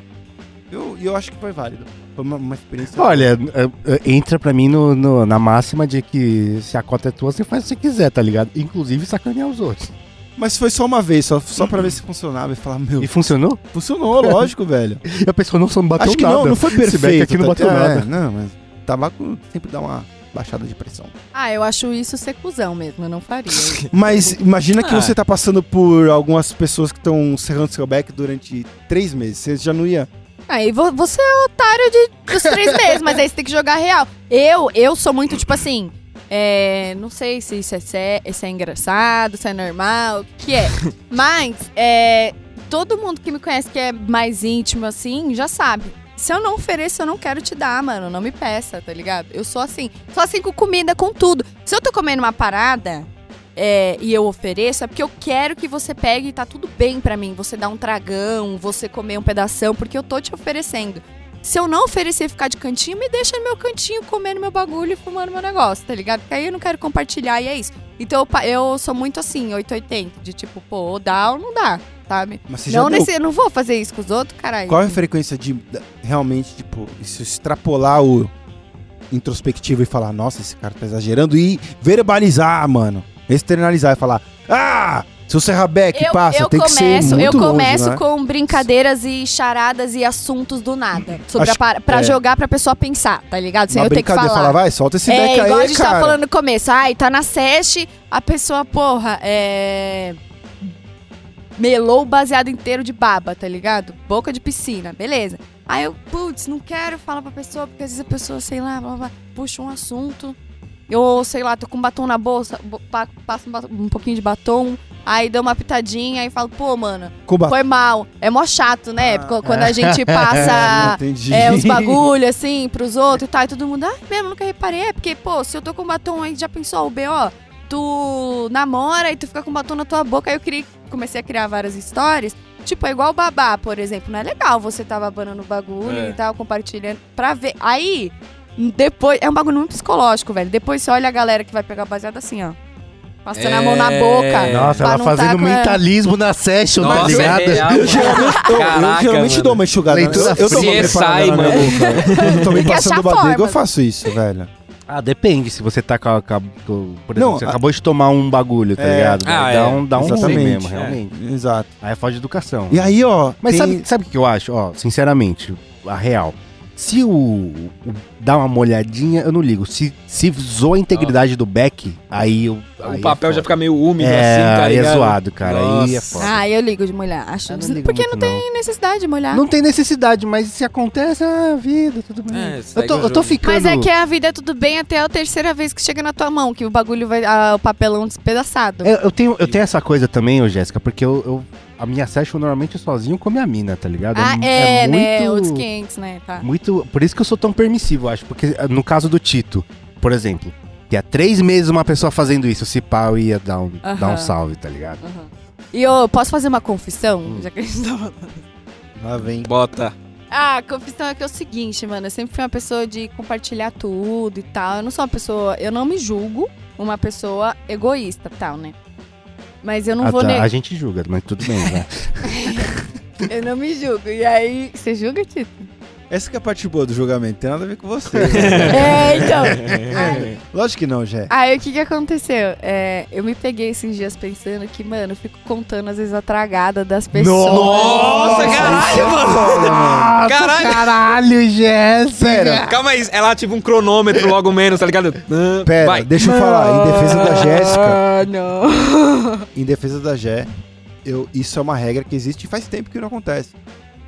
Eu, e eu acho que foi válido. Foi uma, uma experiência. Olha, é, é, entra pra mim no, no- na máxima de que se a cota é tua, você faz o que você quiser, tá ligado? Inclusive sacanear os outros. Mas foi só uma vez, só, só pra ver se funcionava e falar, meu. E funcionou? Funcionou, lógico, velho. E a pessoa não, só não bateu Acho que nada. não, não foi perfeito. aqui não bateu é, nada. Não, mas tabaco sempre dá uma baixada de pressão. Ah, eu acho isso ser cuzão mesmo, eu não faria. Mas imagina que Ah. você tá passando por algumas pessoas que estão serrando seu back durante três meses. Você já não ia. Aí vo- você é otário de, dos três meses, mas aí você tem que jogar real. Eu, eu sou muito, tipo assim. é, não sei se isso é, sé- se é engraçado, se é normal, o que é. Mas é, todo mundo que me conhece que é mais íntimo, assim, já sabe. Se eu não ofereço, eu não quero te dar, mano. Não me peça, tá ligado? Eu sou assim. Sou assim com comida, com tudo. Se eu tô comendo uma parada é, e eu ofereço, é porque eu quero que você pegue e tá tudo bem pra mim. Você dá um tragão, você comer um pedação, porque eu tô te oferecendo. Se eu não oferecer ficar de cantinho, me deixa no meu cantinho, comendo meu bagulho e fumando meu negócio, tá ligado? Porque aí eu não quero compartilhar e é isso. Então eu, eu sou muito assim, 880, de tipo, pô, dá ou não dá, sabe? Mas você já Não, nesse, eu não vou fazer isso com os outros, caralho. Qual é a frequência de realmente, tipo, isso extrapolar o introspectivo e falar, nossa, esse cara tá exagerando e verbalizar, mano. Externalizar e falar, ah, seu Serrabeck eu, passa, eu tem que começo, ser muito eu longe, começo né? com brincadeiras e charadas e assuntos do nada. Sobre Acho- a pra é. jogar pra pessoa pensar, tá ligado? Sem Uma eu ter que falar. falar, vai, solta esse É, igual aí, a gente cara. tava falando no começo. Ai, tá na SEST, a pessoa, porra, é. Melou o baseado inteiro de baba, tá ligado? Boca de piscina, beleza. Aí eu, putz, não quero falar pra pessoa, porque às vezes a pessoa, sei lá, blá, blá, blá, puxa um assunto. Eu, sei lá, tô com batom na bolsa, bo- pa- passo um, batom- um pouquinho de batom, aí dou uma pitadinha e falo, pô, mano, Cuba. foi mal. É mó chato, né? Ah, Porque Quando a gente passa Entendi. é, os bagulho, assim, pros outros e tal. E todo mundo, ah, mesmo, nunca reparei. É porque, pô, se eu tô com batom aí, já pensou o B.O.? Tu namora e tu fica com batom na tua boca. Aí eu criei, comecei a criar várias histórias. Tipo, é igual babá, por exemplo. Não é legal você tá babando no bagulho É. e tal, compartilhando. Pra ver. Aí, depois. É um bagulho muito psicológico, velho. Depois você olha a galera que vai pegar baseado assim, ó. Passando a mão na É. boca. Nossa, ela fazendo tá com a- mentalismo na session, tá Nossa, ligado? é real, Eu geralmente, eu, eu Caraca, geralmente mano. dou uma enxugada. Leitura eu, eu dou uma CSI, preparada na minha mano. boca. Quando eu tô me passando achar o badego, eu faço isso, velho. Ah, depende. Se você tá com, a- com a- com- Por exemplo, Não, você a- acabou de tomar um bagulho, tá É. ligado? Ah, dá é. um, dá um ruim Exatamente, mesmo, é. realmente. Exato. Aí é falta de educação. E aí, ó. Mas tem- sabe, sabe o que eu acho? Ó, sinceramente, a real. Se o, o- dá uma molhadinha, eu não ligo. Se, se zoa a integridade do back, aí eu. aí o papel é já fica meio úmido é, assim, tá aí é zoado, cara. Aí é foda. Ah, eu ligo de molhar. Acho. Eu não ligo Porque muito, não tem necessidade de molhar. Não tem necessidade, mas se acontece, ah, vida, tudo bem. É, eu, tô, o eu tô ficando. Mas é que a vida é tudo bem até a terceira vez que chega na tua mão, que o bagulho vai. ah, o papelão despedaçado. É, eu, tenho, eu tenho essa coisa também, Jéssica, porque eu, eu- a minha session normalmente eu sozinho com a minha mina, tá ligado? ah, é, né? muito- Outros 500, né? Tá. Muito. Por isso que eu sou tão permissivo, eu acho. Porque eh, no caso do Tito, por exemplo, que há três meses uma pessoa fazendo isso, se pau ia dar um, dar um salve, tá ligado? Uhum. E eu posso fazer uma confissão? Hum. Já que a gente tá falando. Lá vem. Bota. Ah, a confissão é que é o seguinte, mano. Eu sempre fui uma pessoa de compartilhar tudo e tal. Eu não sou uma pessoa. Eu não me julgo uma pessoa egoísta tal, né? Mas eu não Ah, vou tá, negar. A gente julga, mas tudo bem, né? Eu não me julgo. E aí. Você julga, Tito? Essa que é a parte boa do julgamento, tem nada a ver com você. é, então. Aí, Lógico que não, Jé. aí o que que aconteceu? É, eu me peguei esses dias pensando que, mano, eu fico contando às vezes a tragada das pessoas. Nossa, caralho, mano! Caralho! Caralho, Jéssica! Pera, Calma aí, ela tipo um cronômetro logo menos, tá ligado? Ah, pera, Vai. deixa eu falar. Em defesa da Jéssica, Ah, não. em defesa da Jé, eu, isso é uma regra que existe e faz tempo que não acontece.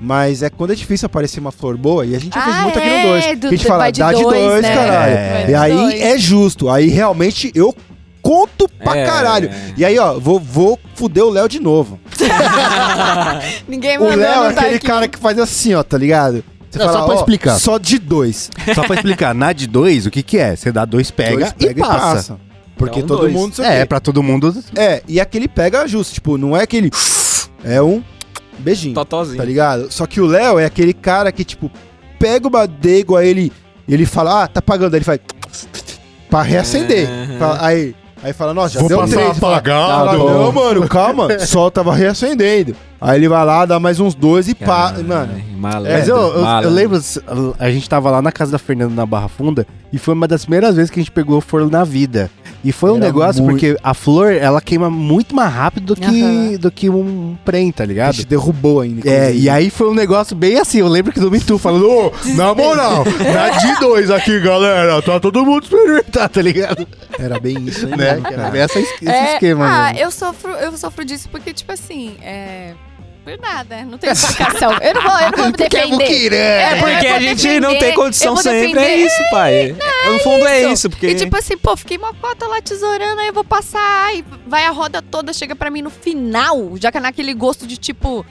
Mas é quando é difícil aparecer uma flor boa, e a gente já fez Ah, muito aqui é, no 2. do- que a gente do- fala, de dá de dois, 2, né? caralho. É. E aí dois. é justo. Aí realmente eu conto pra É. caralho. E aí, ó, vou, vou fuder o Léo de novo. Ninguém O Léo é tá aquele aqui. cara que faz assim, ó, tá ligado? Você Não, só pra ó, explicar. Só de dois. Só pra explicar, na de dois, o que que é? Você dá dois, pega, Dois e, passa. Porque Então, todo dois. mundo... É, pra todo mundo. É, e aquele pega justo. Tipo, não é aquele... É um beijinho. Totozinho. Tá ligado? Só que o Léo é aquele cara que, tipo, pega o badego, aí ele, ele fala, ah, tá pagando. Aí ele faz. Pra reacender. Fala- aí, aí fala, nossa, já Vou deu passar três. Apagado. fala, não, mano, calma. Só tava reacendendo. Aí ele vai lá, dá mais uns dois e pá. Mano, malandro, Mas eu, eu, eu lembro, a gente tava lá na casa da Fernanda na Barra Funda e foi uma das primeiras vezes que a gente pegou flor na vida. E foi um Era negócio muito- porque a flor, ela queima muito mais rápido do que, do que um prem, tá a ligado? gente derrubou ainda. É, inclusive. e aí foi um negócio bem assim, eu lembro que do Me Too falando, ô, na moral, na de dois aqui, galera, tá todo mundo experimentar, tá ligado? Era bem isso, Né? Era essa, esse É, esquema, Ah, né? eu sofro, eu sofro disso porque, tipo assim, é. Por nada, não tem explicação. Eu não vou, eu não vou me defender. É eu porque a gente não defender, tem eu condição sempre, é isso, pai. É, no fundo é isso, porque... E tipo assim, pô, fiquei uma cota lá tesourando, aí eu vou passar, e vai a roda toda, chega pra mim no final, já que é naquele gosto de tipo,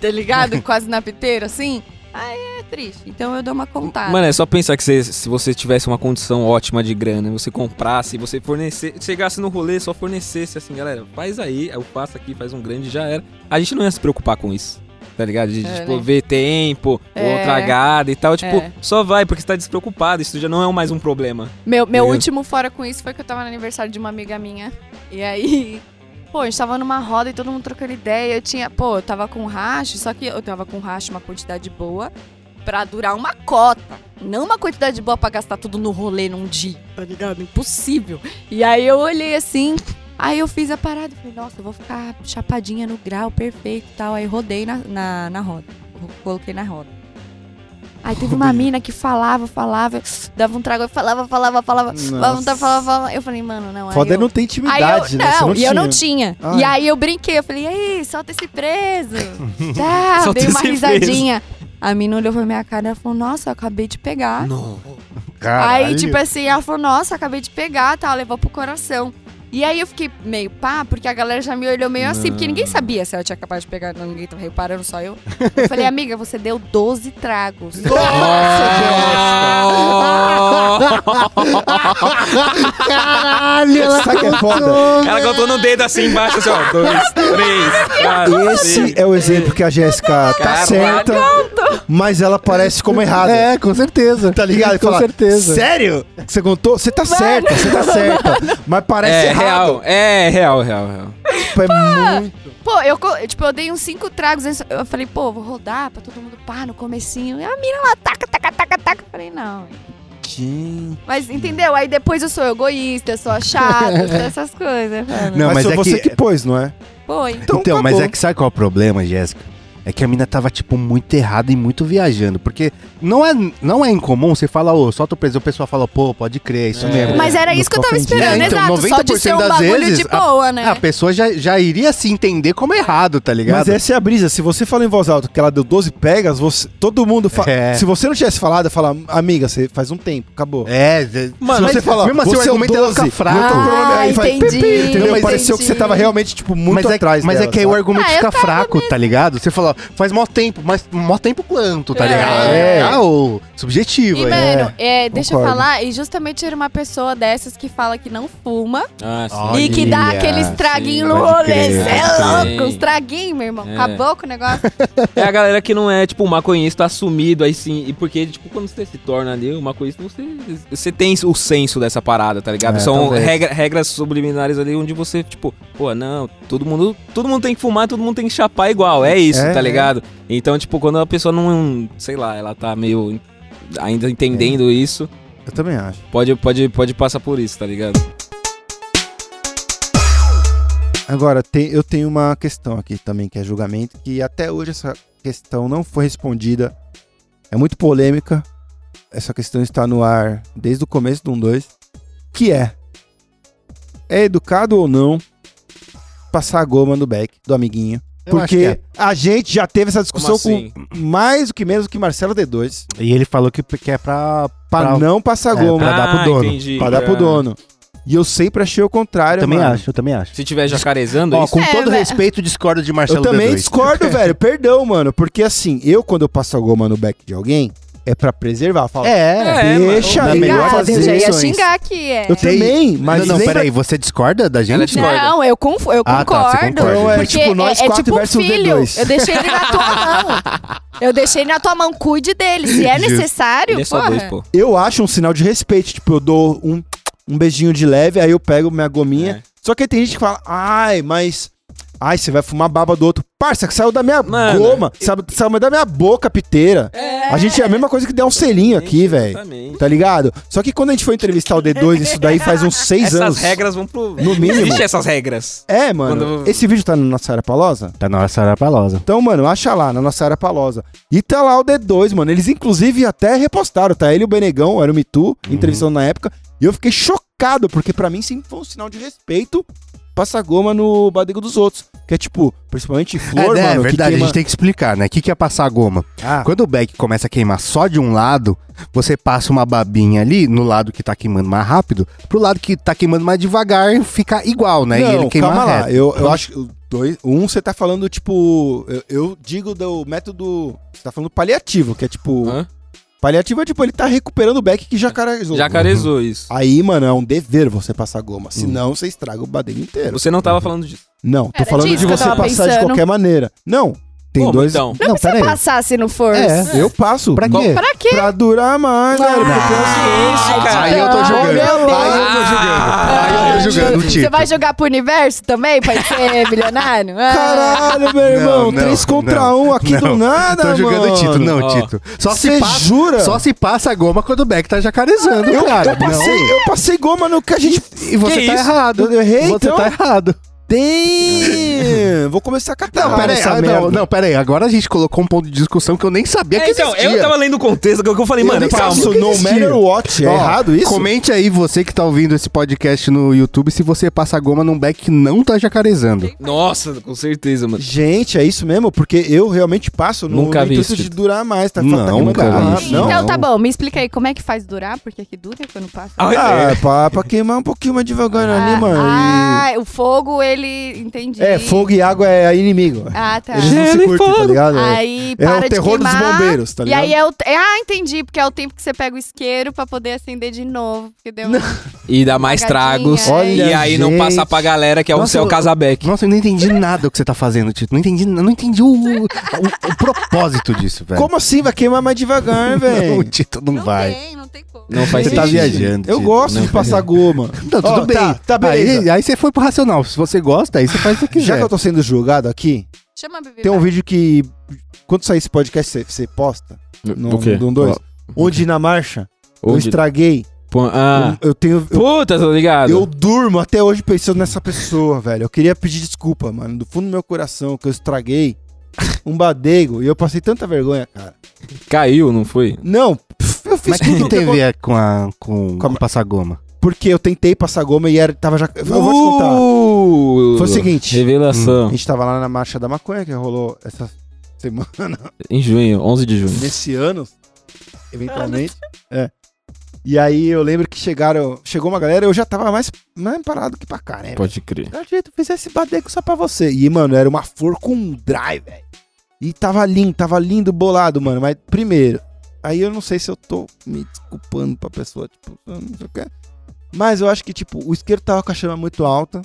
tá ligado? Quase na piteira, assim. Aí é triste. Então eu dou uma contada. Mano, é só pensar que você- se você tivesse uma condição ótima de grana, você comprasse, você fornecer, chegasse no rolê, só fornecesse assim, galera, faz aí, eu faço aqui, faz um grande já era. A gente não ia se preocupar com isso. Tá ligado? De, É, tipo, né? ver tempo, É. ou tragada e tal. Tipo, É. só vai, porque você tá despreocupado. Isso já não é mais um problema. Meu, meu último fora com isso foi que eu tava no aniversário de uma amiga minha. E aí, pô, a gente tava numa roda e todo mundo trocando ideia. Eu tinha, pô, eu tava com racho, só que eu tava com racho uma quantidade boa pra durar uma cota. Não uma quantidade boa pra gastar tudo no rolê num dia, tá ligado? Impossível. E aí eu olhei assim, aí eu fiz a parada. Falei, nossa, eu vou ficar chapadinha no grau, perfeito e tal. Aí rodei na, na, na roda. Coloquei na roda. Aí teve uma mina que falava, falava, dava um trago, falava, falava, falava, dava um trago, falava, falava. Eu falei, mano, não. Foda é eu- não ter Aí intimidade, eu, né? Não, não e eu não tinha. Ah, e aí eu brinquei, eu falei, e aí, solta esse preso. Tá, Solta dei uma risadinha. A mina olhou pra minha cara e ela falou, nossa, eu acabei de pegar. Não. Aí, tipo assim, ela falou, nossa, acabei de pegar, tá, levou pro coração. E aí eu fiquei meio pá, porque a galera já me olhou meio assim, porque ninguém sabia se ela tinha acabado de pegar, não, ninguém tava reparando, só eu. Eu falei, amiga, você deu 12 tragos. Caralho, ela Sabe que é foda? Ela contou no dedo assim embaixo, assim, ó. Dois, três, quatro. Esse é o exemplo que a Jéssica tá Caralho. certa, mas ela parece como errada. É, com certeza. Tá ligado? Com fala, certeza. Sério? Você contou? Você tá certa, você tá certa. Mas parece É errado. Real, é real, real, real. Tipo, é muito. Pô, eu, co- tipo, eu dei uns cinco tragos. Eu falei, pô, vou rodar pra todo mundo pá no comecinho. E a mina lá, taca, taca, taca, taca. Eu falei, não. Gente. Mas entendeu? Aí depois eu sou egoísta, eu sou a chata, eu sou essas coisas. Mano. Não, mas mas foi é você que- que... pôs, não é? Foi. Então Então, mas acabou. é que sabe qual é o problema, Jéssica? É que a mina tava, tipo, muito errada e muito viajando. Porque não é, não é incomum você falar, ô, solta o preso, o pessoal fala, pô, pode crer, é isso É. mesmo. Mas era isso que eu tava ofendido. esperando, É, então, exato. Só de 90% ser um das vezes, de boa, né? A pessoa já, já iria se entender como errado, tá ligado? Mas essa é a brisa. Se você fala em voz alta que ela deu 12 pegas, você, todo mundo fala. É. Se você não tivesse falado, fala, amiga, você faz um tempo, acabou. É, é- Mano, mas você fala, mesmo assim você o é argumento ela 12, fica fraco. eu tô cronômetro, Ah, aí vai, entendi. entendeu? Mas Pareceu que você tava realmente, tipo, muito mas é, atrás Mas dela, é que aí o argumento Ah, fica fraco, tá ligado? Você fala, faz mó tempo, mas mó tempo quanto, tá É. ligado? É. Ah, o subjetivo E, aí. mano, é, deixa eu concordo. falar, e justamente era uma pessoa dessas que fala que não fuma Ah, sim. E que dá Olha, aquele estraguinho sim, no pode rolê. crer, Cê é louco, um estraguinho, meu irmão. É. Acabou com o negócio. É a galera que não é, tipo, maconhista assumido, aí sim. E porque, tipo, quando você se torna ali um maconhista, você, você tem o senso dessa parada, tá ligado? É, São talvez. regra- regras subliminares ali onde você, tipo, pô, não, todo mundo, todo mundo tem que fumar, todo mundo tem que chapar igual. É isso, É, tá é. Ligado? Então, tipo, quando a pessoa não, sei lá, ela tá meio ainda entendendo isso, Eu também acho. pode, pode, pode passar por isso, tá ligado? Agora, tem- eu tenho uma questão aqui também, que é julgamento, que até hoje essa questão não foi respondida. É muito polêmica. Essa questão está no ar desde o começo do 1-2. Que é: é educado ou não passar a goma no back do amiguinho? Eu Porque é. a gente já teve essa discussão assim? com mais do que menos que Marcelo D2 E ele falou que, que é pra, pra Pra- não passar é, goma, pra dar pro Ah, dono. entendi. pra dar pro Ah. dono. E eu sempre achei o contrário, também mano. acho, eu também acho. Se tiver jacarezando, Ó, isso. com É, todo respeito, discordo de Marcelo Eu também D2. discordo, velho. Perdão, mano. Porque assim, eu quando eu passo a goma no back de alguém, é pra preservar. Eu falo, É, É, deixa ele melhor fazer eu já ia xingar aqui, é. eu também, mas não, não, lembra- peraí, você discorda da gente? Ela discorda. Não, eu, conf- eu Ah, concordo. tá, concorda. Então é tipo nós é, é quatro tipo um versus filho. D2. Eu deixei ele na tua mão. Eu deixei na tua mão, cuide dele. Se é necessário, Ele é dois, pô. Eu acho um sinal de respeito. Tipo, eu dou um, um beijinho de leve, aí eu pego minha gominha. É. Só que aí tem gente que fala, ai, mas. Ai, você vai fumar baba do outro. Parça, que saiu da minha Mano, goma. Saiu, saiu da minha boca, piteira. A gente é a mesma coisa que der um selinho aqui, velho. Tá ligado? Só que quando a gente foi entrevistar o D2, isso daí faz uns seis Essas anos. regras vão pro. No mínimo. Existem essas regras. É, mano. Quando- Esse vídeo tá na nossa área palosa? Tá na nossa área palosa. Então, mano, acha lá, na nossa área palosa. E tá lá o D2, mano. Eles, inclusive, até repostaram, tá? Ele e o Benegão, era o Mitu, entrevistando na época. E eu fiquei chocado, porque pra mim sempre foi um sinal de respeito passar goma no badego dos outros. Que é tipo, principalmente flor, é, é mano. que verdade, queima- a gente tem que explicar, né? O que, que é passar goma? Ah, Quando o back começa a queimar só de um lado, você passa uma babinha ali no lado que tá queimando mais rápido, pro lado que tá queimando mais devagar ficar igual, né? e não, ele queima calma lá. Eu, eu acho que dois, um você tá falando, tipo... Eu, eu digo do método... Você tá falando paliativo, que é tipo... Hã? Paliativo é tipo, ele tá recuperando o back que jacarezou. Jacarezou isso. Aí, mano, é um dever você passar goma. Hum. Senão você estraga o badego inteiro. Você não tava falando disso. Não, tô Era falando de você passar de pensando. qualquer maneira. Não, tem Como, dois. então? Não, Não, precisa passar se não for. É, eu passo. Pra quê? Pra quê? Pra durar mais, velho. Porque tem isso, cara? Aí eu tô jogando. Aí eu tô jogando. Aí eu tô jogando o Você título. vai jogar pro universo também pra ser milionário? Ah. Caralho, meu irmão. Não, três não, contra não, um aqui não. do nada, Tô mano. jogando Tito, não, Ó. Tito. Só Você se passa, jura? Só se passa a goma quando o back tá jacarezando, Eu, cara. eu passei, eu passei goma no que a gente... E você Que tá isso? errado. Eu errei, Você então? tá errado. Tem! Vou começar a catar Não, pera aí, ah, não, não, pera aí. Agora a gente colocou um ponto de discussão que eu nem sabia É, que então, existia. eu tava lendo o contexto que eu falei, Eu mano, calma. no matter what. É Ó, errado isso? Comente aí você que tá ouvindo esse podcast no YouTube se você passa goma num back que não tá jacarezando. Nossa, com certeza, mano. Gente, é isso mesmo? Porque eu realmente passo no, Nunca no vi intuito isso, de durar mais. Tá, Não, tá nunca rápido. isso. Não? Então tá bom, me explica aí como é que faz durar, porque que dura quando passa. Ah, Ah, pra, pra queimar um pouquinho mais devagar ali, mano. Ah, o fogo, ele. Entendi. E- É, fogo e água é inimigo. Ah, tá. Eles não se e curtem, tá ligado? É- Aí é para o de terror dos queimar, bombeiros, tá E ligado? aí é o. é- Ah, entendi, porque é o tempo que você pega o isqueiro pra poder acender de novo. Porque deu. E dá mais tragos. Olha, e aí não gente. passa pra galera que é o Nossa, seu eu- Casabeck. Nossa, eu não entendi nada do que você tá fazendo, Tito. Não entendi, não entendi o, o, o propósito disso, velho. Como assim? Vai queimar mais devagar, Não, o velho. Tito não, vai. tem, não. Não faz Você tá sentido. viajando. Eu gosto Não, de passar goma. Não, tudo Ó, bem. Tá, tá beleza. Aí, aí você foi pro racional. Se você gosta, aí você faz o que quiser. Já que eu tô sendo julgado aqui, Chama a tem um vídeo que. Quando sair esse podcast, você, você posta no, O quê? no dois, onde na marcha eu Onde? estraguei. Pô, Ah. Eu, eu tenho. Eu, Puta, tô ligado. eu durmo até hoje pensando nessa pessoa, velho. Eu queria pedir desculpa, mano, do fundo do meu coração, que eu estraguei um badego e eu passei tanta vergonha, cara. Caiu, não foi? Não, pff, eu fiz Mas o que, tudo que que eu- teve é, com, a, com, Com a- com passar goma? Porque eu tentei passar goma e era, tava já. Eu vou te contar. Uh, Foi o seguinte. Revelação. A gente tava lá na marcha da maconha que rolou essa semana, Em junho, 11 de junho. nesse ano, eventualmente. É. E aí eu lembro que chegaram, chegou uma galera, eu já tava mais, mais parado que pra cá, né? Pode crer. Eu jeito, fiz esse badego só pra você. E, mano, era uma flor com um dry, velho. E tava lindo, tava lindo, bolado, mano. Mas, primeiro, aí eu não sei se eu tô me desculpando pra pessoa, tipo, não sei o que. Mas eu acho que, tipo, o isqueiro tava com a chama muito alta.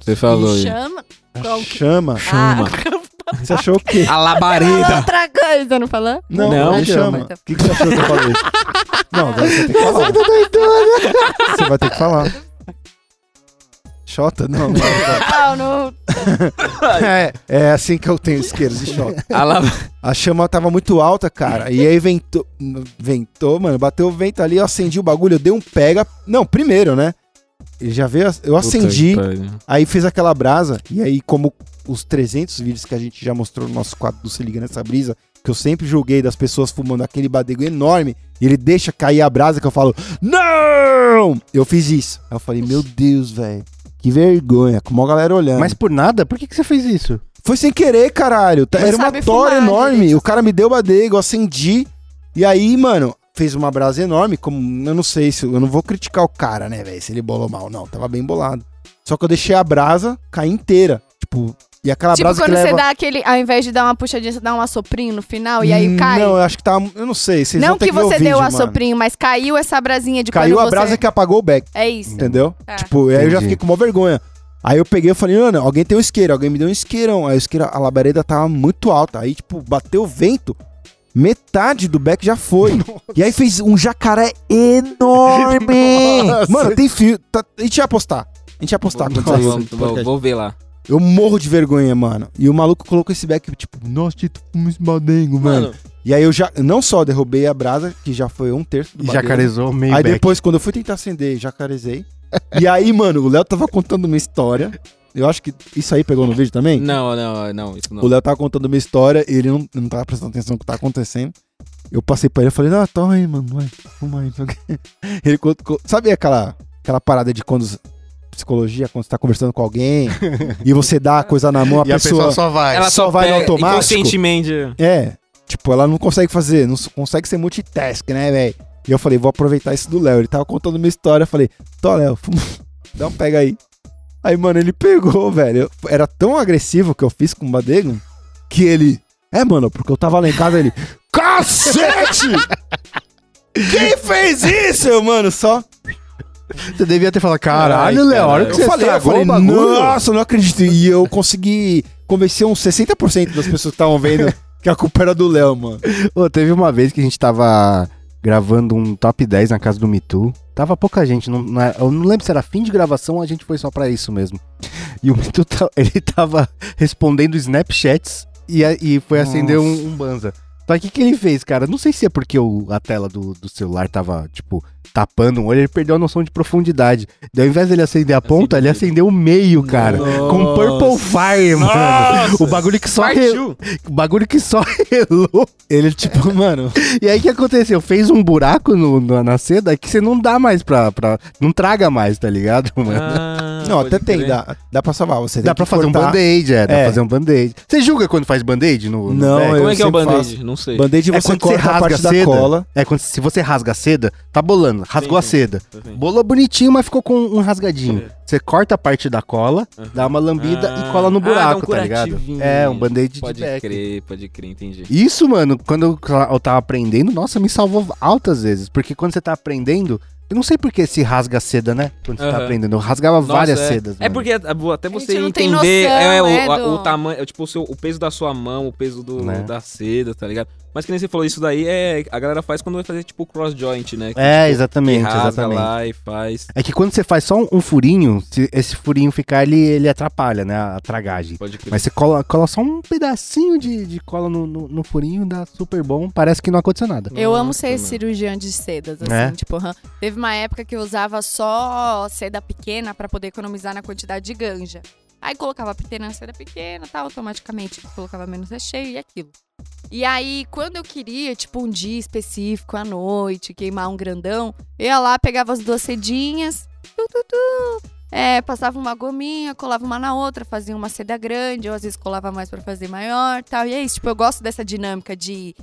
Você falou aí. Chama. A Qual que- chama. Chama. Você achou o quê? A labareda. Outra coisa, não falou? Não, Não, não, chama. chama. O que, que você achou que eu falei? Não, agora você tem que falar. Você vai ter que falar. Xota? Não, não. não. Não, não. É, é assim que eu tenho isqueiros de xota. A lava... A chama tava muito alta, cara. E aí ventou, ventou, mano, bateu o vento ali, eu acendi o bagulho, eu dei um pega. Não, primeiro, né? Ele já veio, eu acendi, aí fez aquela brasa, e aí como os 300 vídeos que a gente já mostrou no nosso quadro do Se Liga Nessa Brisa, que eu sempre julguei das pessoas fumando aquele badego enorme, e ele deixa cair a brasa que eu falo, não! Eu fiz isso. Aí eu falei, meu Deus, velho, que vergonha, com uma galera olhando. Mas por nada? Por que, que você fez isso? Foi sem querer, caralho. Não Era uma tora fumar enorme. direito. O cara me deu badego, eu acendi. E aí, mano, fez uma brasa enorme. Como eu não sei se. Eu não vou criticar o cara, né, velho? Se ele bolou mal. Não, tava bem bolado. Só que eu deixei a brasa cair inteira. Tipo, e aquela Tipo brasa quando que você leva. dá aquele. Ao invés de dar uma puxadinha, você dá um assoprinho no final e aí Hum, cai. Não, eu acho que tá. Eu não sei. Vocês Não vão ter que ver o você deu o mano. assoprinho, mas caiu essa brasinha de Caiu a você... brasa que apagou o beck. É isso. Entendeu? Tá. Tipo, aí eu já Entendi. fiquei com uma vergonha. Aí eu peguei e falei, mano, alguém tem um isqueiro, alguém me deu um isqueirão. Aí o isqueiro, a labareda tava muito alta. Aí, tipo, bateu o vento, metade do beck já foi. E aí fez um jacaré enorme. Nossa. Mano, tem fio. Tá, a gente ia apostar. A gente ia apostar vamos, vou, vou ver lá. Eu morro de vergonha, mano. E o maluco colocou esse beck, tipo, nossa, Tito, fuma esse badengo, mano. Mano, E aí eu já, não só derrubei a brasa, que já foi um terço do E jacarezou meio Aí back. depois, quando eu fui tentar acender, jacarezei. e aí, mano, o Léo tava contando uma história. Eu acho que isso aí pegou no vídeo também. não, não, não, isso O não. Léo tava contando uma história e ele não, não tava prestando atenção no que tava acontecendo. Eu passei pra ele e falei, não, toma aí, mano, vai, fuma aí. o. Ele contou, sabe aquela, aquela parada de quando, psicologia, quando você tá conversando com alguém e você dá a coisa na mão, a E a pessoa... pessoa só vai. Ela só só vai no automático? Inconscientemente. É, tipo, ela não consegue fazer, não consegue ser multitask, né, velho? E eu falei, vou aproveitar isso do Léo. Ele tava contando uma história, eu falei, tô, Léo, fuma, dá um pega aí. Aí, mano, ele pegou, velho. Eu- era tão agressivo que eu fiz com o Badego que ele. É, mano, porque eu tava lá em casa, ele. Cacete! Quem fez isso, mano? Só. Você devia ter falado, caralho, Léo, a hora caralho. que Eu você falei, eu falei, o nossa, eu não acredito. E eu consegui convencer uns 60% das pessoas que estavam vendo que a culpa era do Léo, mano. Ô, teve uma vez que a gente tava gravando um top 10 na casa do Mitu. Tava pouca gente, não, não é- eu não lembro se era fim de gravação ou a gente foi só pra isso mesmo. E o Mitu, ta- ele tava respondendo Snapchats e, e foi acender um, um Banza. Só que o que ele fez, cara? Não sei se é porque o- a tela do, do celular tava, tipo, tapando um olho, ele perdeu a noção de profundidade. Daí, ao invés dele acender a ponta, ele acendeu o meio, cara. Com Purple Fire, mano. Nossa. O bagulho que só re- o bagulho que só relou. Ele, tipo, mano. E aí o que aconteceu? Fez um buraco no, no- na seda que você não dá mais pra, pra. Não traga mais, tá ligado, mano? Ah, Não, até tem, crer. dá, dá pra salvar. Você dá pra fazer um band-aid, é, dá É. pra fazer um band-aid. Você julga quando faz band-aid no, no Não, Como é que é o band-aid? Não sei. Band-aid É você quando você corta a rasga parte a da seda. cola. É quando se você rasga a seda, tá bolando. Rasgou Sim, a sim. seda. Perfeito. Bolou bonitinho, mas ficou com um rasgadinho. É. Você corta a parte da cola, Aham. dá uma lambida Ah. e cola no Ah, dá um buraco, tá ligado? É, um band-aid de Pode back. crer, pode crer, entendi. Isso, mano, quando eu, eu tava aprendendo, nossa, me salvou altas vezes. Porque quando você tá aprendendo, eu não sei por que se rasga a seda, né? Quando você tá Aham. aprendendo. Eu rasgava Nossa, várias é. sedas. É mano. porque até você entender noção, é, o, é, do- o tamanho, é, tipo, o, seu, o peso da sua mão, o peso do, Né? da seda, tá ligado? Mas que nem você falou, isso daí é. A galera faz quando vai fazer tipo cross joint, né? Que, É, tipo, exatamente, que rasga exatamente. lá e faz. É que quando você faz só um, um furinho, se esse furinho ficar, ele, ele atrapalha, né? A tragagem. Pode crer. Mas você cola, cola só um pedacinho de, de cola no, no, no furinho, dá super bom, parece que não aconteceu nada. Eu amo Nossa, ser mano. cirurgiã de sedas, assim, É? tipo, hã. teve uma época que eu usava só seda pequena pra poder economizar na quantidade de ganja. Aí colocava a piteira na seda pequena, tá? Automaticamente colocava menos recheio e aquilo. E aí, quando eu queria, tipo, um dia específico, à noite, queimar um grandão, eu ia lá, pegava as duas cedinhas, tu, tu, tu, é, passava uma gominha, colava uma na outra, fazia uma seda grande, ou às vezes colava mais pra fazer maior tal. E é isso, tipo, eu gosto dessa dinâmica de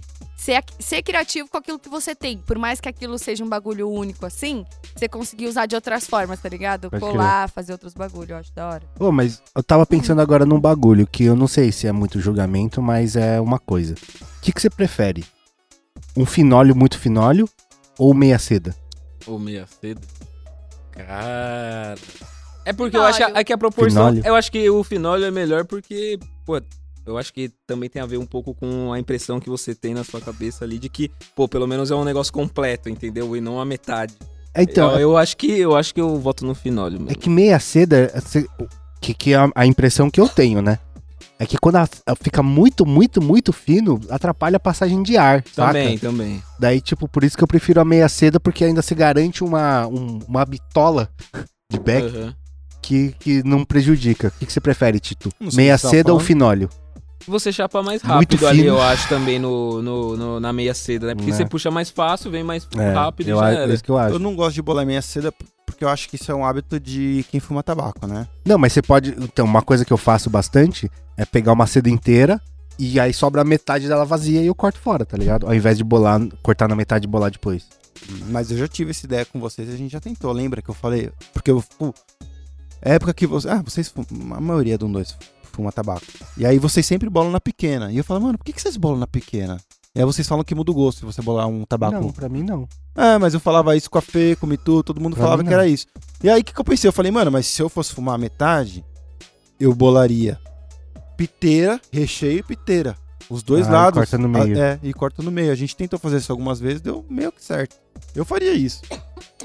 ser, ser criativo com aquilo que você tem. Por mais que aquilo seja um bagulho único assim, você conseguir usar de outras formas, tá ligado? Pode Colar, fazer outros bagulhos, eu acho da hora. Pô, mas eu tava pensando agora num bagulho que eu não sei se é muito julgamento, mas é uma coisa. O que, que você prefere? Um finólio muito finólio ou meia seda? Ou meia seda. Cara. É porque eu acho que a, Finólio. é que a proporção. Finólio. Eu acho que o finólio é melhor porque, pô, eu acho que também tem a ver um pouco com a impressão que você tem na sua cabeça ali de que, pô, pelo menos é um negócio completo, entendeu? E não a metade. É, Então, eu, eu acho que eu acho que eu voto no finólio é que meia seda, é que, que é a, impressão que eu tenho, né? É que quando fica muito, muito, muito fino, atrapalha a passagem de ar, Também, saca? também. Daí, tipo, por isso que eu prefiro a meia seda, porque ainda se garante uma, um- uma bitola de back Aham. que, que não prejudica. O que, que você prefere, Tito? Meia tá seda ou finólio? Você chapa mais rápido ali, eu acho, também no, no, no- na meia seda, né? Porque Né. você puxa mais fácil, vem mais É, rápido e eu, já era. é isso que eu acho. Eu não gosto de bolar meia seda porque eu acho que isso é um hábito de quem fuma tabaco, né? Não, mas você pode. Então, uma coisa que eu faço bastante é pegar uma seda inteira e aí sobra a metade dela vazia e eu corto fora, tá ligado? Ao invés de bolar, cortar na metade e bolar depois. Mas eu já tive essa ideia com vocês e a gente já tentou. Lembra que eu falei? Porque eu. época que vocês. Ah, vocês. fumam- A maioria do um dois fuma tabaco. E aí vocês sempre bolam na pequena. E eu falo, mano, por que, que vocês bolam na pequena? E aí vocês falam que muda o gosto se você bolar um tabaco. Não, pra mim não. Ah, mas eu falava isso com a Fê, com o Mitu, todo mundo Pra falava que era isso. E aí o que, que eu pensei? Eu falei, mano, mas se eu fosse fumar metade, eu bolaria piteira, recheio e piteira. Os dois Ah, lados. corta no meio. É, e corta no meio. A gente tentou fazer isso algumas vezes, deu meio que certo. Eu faria isso.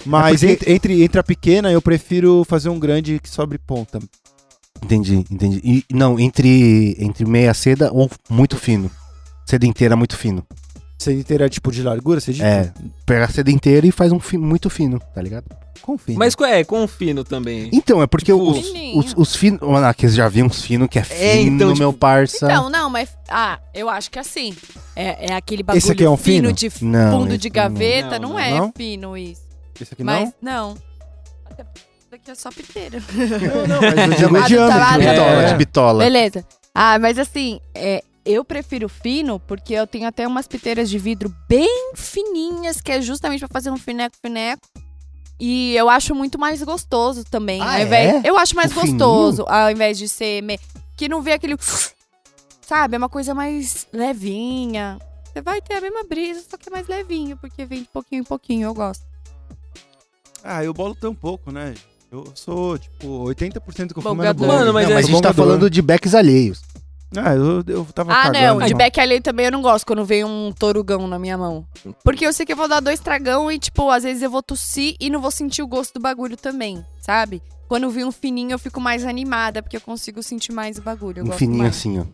Mas É porque- entre, entre, entre a pequena, eu prefiro fazer um grande que sobre ponta. Entendi, entendi. E, não, entre, entre meia seda ou muito fino. Seda inteira muito fino. Você inteira tipo de largura, você diz? É. Pega a seda inteira e faz um fi- muito fino, tá ligado? Confia. Mas é, com fino também. Então, é porque Tipo, os, fininho. os, os finos. Ah, que já vi uns finos que é fino, É, então, tipo, meu parça. Então, não, mas. Ah, eu acho que assim. É, é aquele bagulho Esse aqui é um fino? de Não, fundo esse de não. gaveta, Não, não, não. é Não? fino isso. Esse aqui Mas não. Até daqui é só piteira. não? Não, mas eu digo diâmetro. de bitola, É. de bitola. Beleza. Ah, mas assim, é, eu prefiro fino porque eu tenho até umas piteiras de vidro bem fininhas, que é justamente pra fazer um fineco-fineco. E eu acho muito mais gostoso também. Ah, ao invés- é? Eu acho mais O fininho? gostoso, ao invés de ser. me- Que não vê aquele. Sabe? É uma coisa mais levinha. Você vai ter a mesma brisa, só que é mais levinho, porque vem de pouquinho em pouquinho, eu gosto. Ah, eu bolo tão pouco, né? Eu sou, tipo, 80% que eu fumo é. Mano, mas Não, é- mas a gente tá falando de backs alheios. Ah, eu, eu tava Ah, cagando. não, de back alheio também eu não gosto quando vem um torugão na minha mão. Porque eu sei que eu vou dar dois tragão e, tipo, às vezes eu vou tossir e não vou sentir o gosto do bagulho também, sabe? Quando vem um fininho eu fico mais animada, porque eu consigo sentir mais o bagulho. Eu um gosto fininho mais. assim, ó.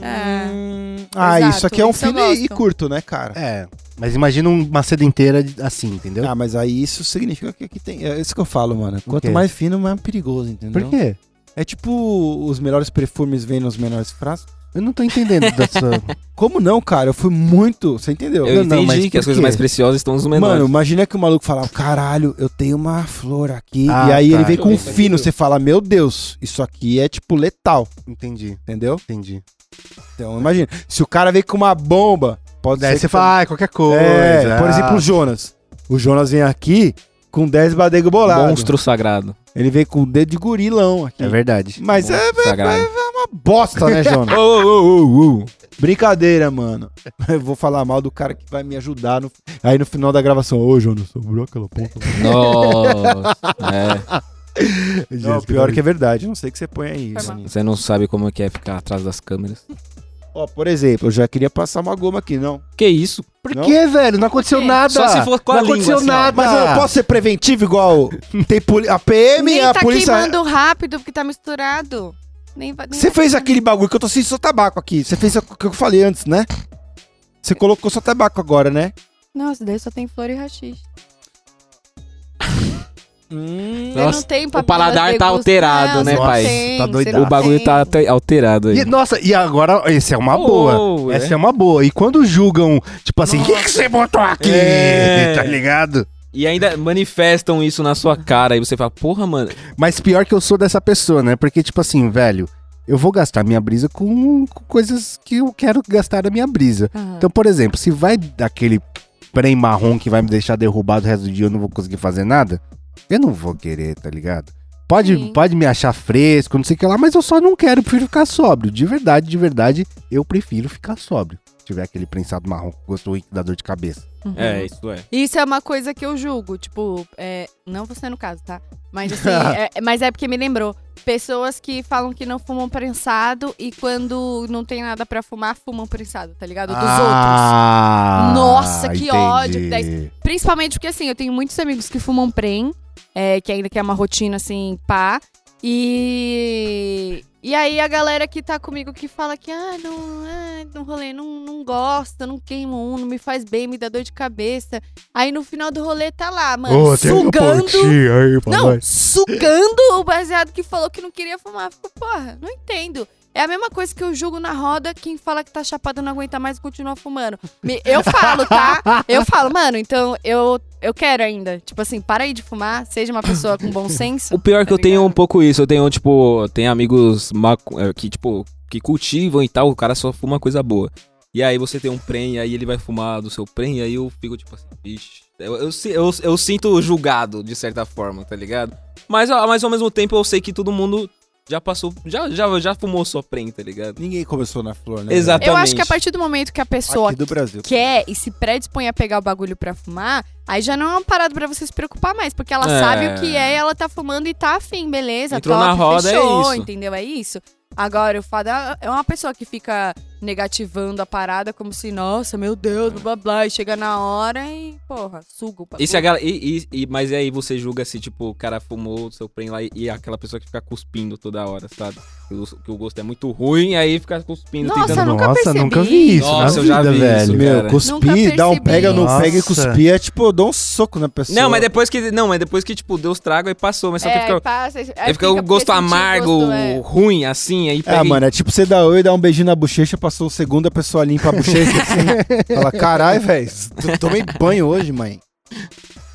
É. Hum, ah, Exato, isso aqui é um fino e, curto, né, cara? É. Mas imagina uma seda inteira assim, entendeu? Ah, mas aí isso significa que aqui tem. É isso que eu falo, mano. Quanto mais fino, mais perigoso, entendeu? Por quê? É tipo os melhores perfumes vêm nos menores frascos. Eu não tô entendendo dessa. Como não, cara? Eu fui muito. Você entendeu? Eu Não, não, mas entendi que as coisas mais preciosas estão nos menores. Mano, imagina que o maluco falava, caralho, eu tenho uma flor aqui. Ah, e aí tá. ele vem com um fino, você fala, meu Deus, isso aqui é tipo letal, entendi, entendeu? entendi. Então imagina, se o cara vem com uma bomba, pode Daí ser. você que- fala, ah, qualquer coisa. É, por ah. exemplo, o Jonas. O Jonas vem aqui com 10 badego bolado. Monstro sagrado. Ele vem com o dedo de gorilão aqui. É verdade. Mas é Monstro sagrado. uma bosta, né, Jonas? Ô, ô, ô, ô, ô. Brincadeira, mano. Eu vou falar mal do cara que vai me ajudar. No... Aí no final da gravação, ô, Jonas, sobrou aquela ponta. Nossa. É. Não, pior que é verdade. Não sei o que você põe aí. Você não sabe como é que é ficar atrás das câmeras. Ó, por exemplo, eu já queria passar uma goma aqui, não. Que isso? Por Não? que, velho? Não aconteceu nada. Só se for com a Não língua, aconteceu assim, ó. nada. Mas eu não posso ser preventivo igual tem poli- a PM e Nem a tá polícia. queimando rápido porque tá misturado. Nem vai, nem Você fez aquele bagulho que eu tô sem só tabaco aqui. Você fez o que eu falei antes, né? Você colocou só tabaco agora, né? Nossa, daí só tem flor e rachixe. Hum, Nossa, não tem o paladar tá alterado, Não, né, não pai? tem, Tá doidado. não O bagulho tá alte- alterado aí. E, nossa, e agora, essa é uma boa. Oh, Essa é. é uma boa. E quando julgam, tipo assim, o que, que você botou aqui? É. Tá ligado? E ainda manifestam isso na sua cara. E você fala, porra, mano. Mas pior que eu sou dessa pessoa, né? Porque, tipo assim, velho, eu vou gastar minha brisa com, com coisas que eu quero gastar a minha brisa. Aham. Então, por exemplo, se vai daquele prem marrom que vai me deixar derrubado o resto do dia eu não vou conseguir fazer nada, eu não vou querer, tá ligado? Pode, Sim. pode me achar fresco, não sei o que lá, mas eu só não quero, prefiro ficar sóbrio. De verdade, de verdade, eu prefiro ficar sóbrio. Tiver aquele prensado marrom com gosto ruim que dá dor de cabeça. Uhum. É, isso é. Isso é uma coisa que eu julgo, tipo, é, não você no caso, tá? Mas assim, é, mas é porque me lembrou. Pessoas que falam que não fumam prensado e quando não tem nada pra fumar, fumam prensado, tá ligado? Dos outros. ah, Nossa, que entendi. ódio que. Principalmente porque, assim, eu tenho muitos amigos que fumam prem, é, que ainda que é uma rotina, assim, pá. E. E aí a galera que tá comigo que fala que, ah, não, ah, no rolê não, não gosta, não queimo um, não me faz bem, me dá dor de cabeça. Aí no final do rolê tá lá, mano, uma sugando. aí Não, sugando o baseado que falou que não queria fumar. Fico, porra, não entendo. É a mesma coisa que eu julgo na roda quem fala que tá chapado não aguenta mais e continua fumando. Eu falo, tá? Eu falo, mano, então eu, eu quero ainda. Tipo assim, para aí de fumar, seja uma pessoa com bom senso. O pior é que tá eu tenho um pouco isso. Eu tenho, tipo, tem amigos é, que, tipo, que cultivam e tal, o cara só fuma coisa boa. E aí você tem um prem, aí ele vai fumar do seu prem, e aí eu fico tipo assim, vixe. Eu, eu, eu, eu sinto julgado, de certa forma, tá ligado? Mas, mas ao mesmo tempo eu sei que todo mundo já passou, já, já, já fumou sua prem, tá ligado? Ninguém começou na flor, né? Exato. Eu acho que a Exatamente. partir do momento que a pessoa Aqui do Brasil. quer e se predispõe a pegar o bagulho pra fumar, aí já não é uma parada pra você se preocupar mais, porque ela É. sabe o que é, ela tá fumando e tá afim, beleza? Entrou top, na roda, é fechou, isso. entendeu? É isso. Agora, o fada é uma pessoa que fica negativando a parada como se, nossa, meu Deus, blá blá blá, e chega na hora e, porra, suga o bagulho. E se a galera, e, e- e- mas e aí você julga se, tipo, o cara fumou o seu prem lá e, e aquela pessoa que fica cuspindo toda hora, sabe? Que o, que o gosto é muito ruim, aí fica cuspindo, Nossa, tentando... nunca Nossa, percebi. nunca vi isso Nossa, eu já vida, vi velho. isso, Meu, cara. cuspir, dá um pega, não Nossa. pega e cuspir é tipo, eu dou um soco na pessoa. Não, mas depois que. Não, mas depois que, tipo, deu os tragos, aí passou. Mas só que É, fica. passa, aí fica o gosto amargo, gosto, é. ruim, assim, aí pega. É, e- mano, é tipo você dar oi, dar um beijinho na bochecha, passou o segundo, a pessoa limpa a bochecha assim. fala, caralho, velho, tomei banho hoje, mãe.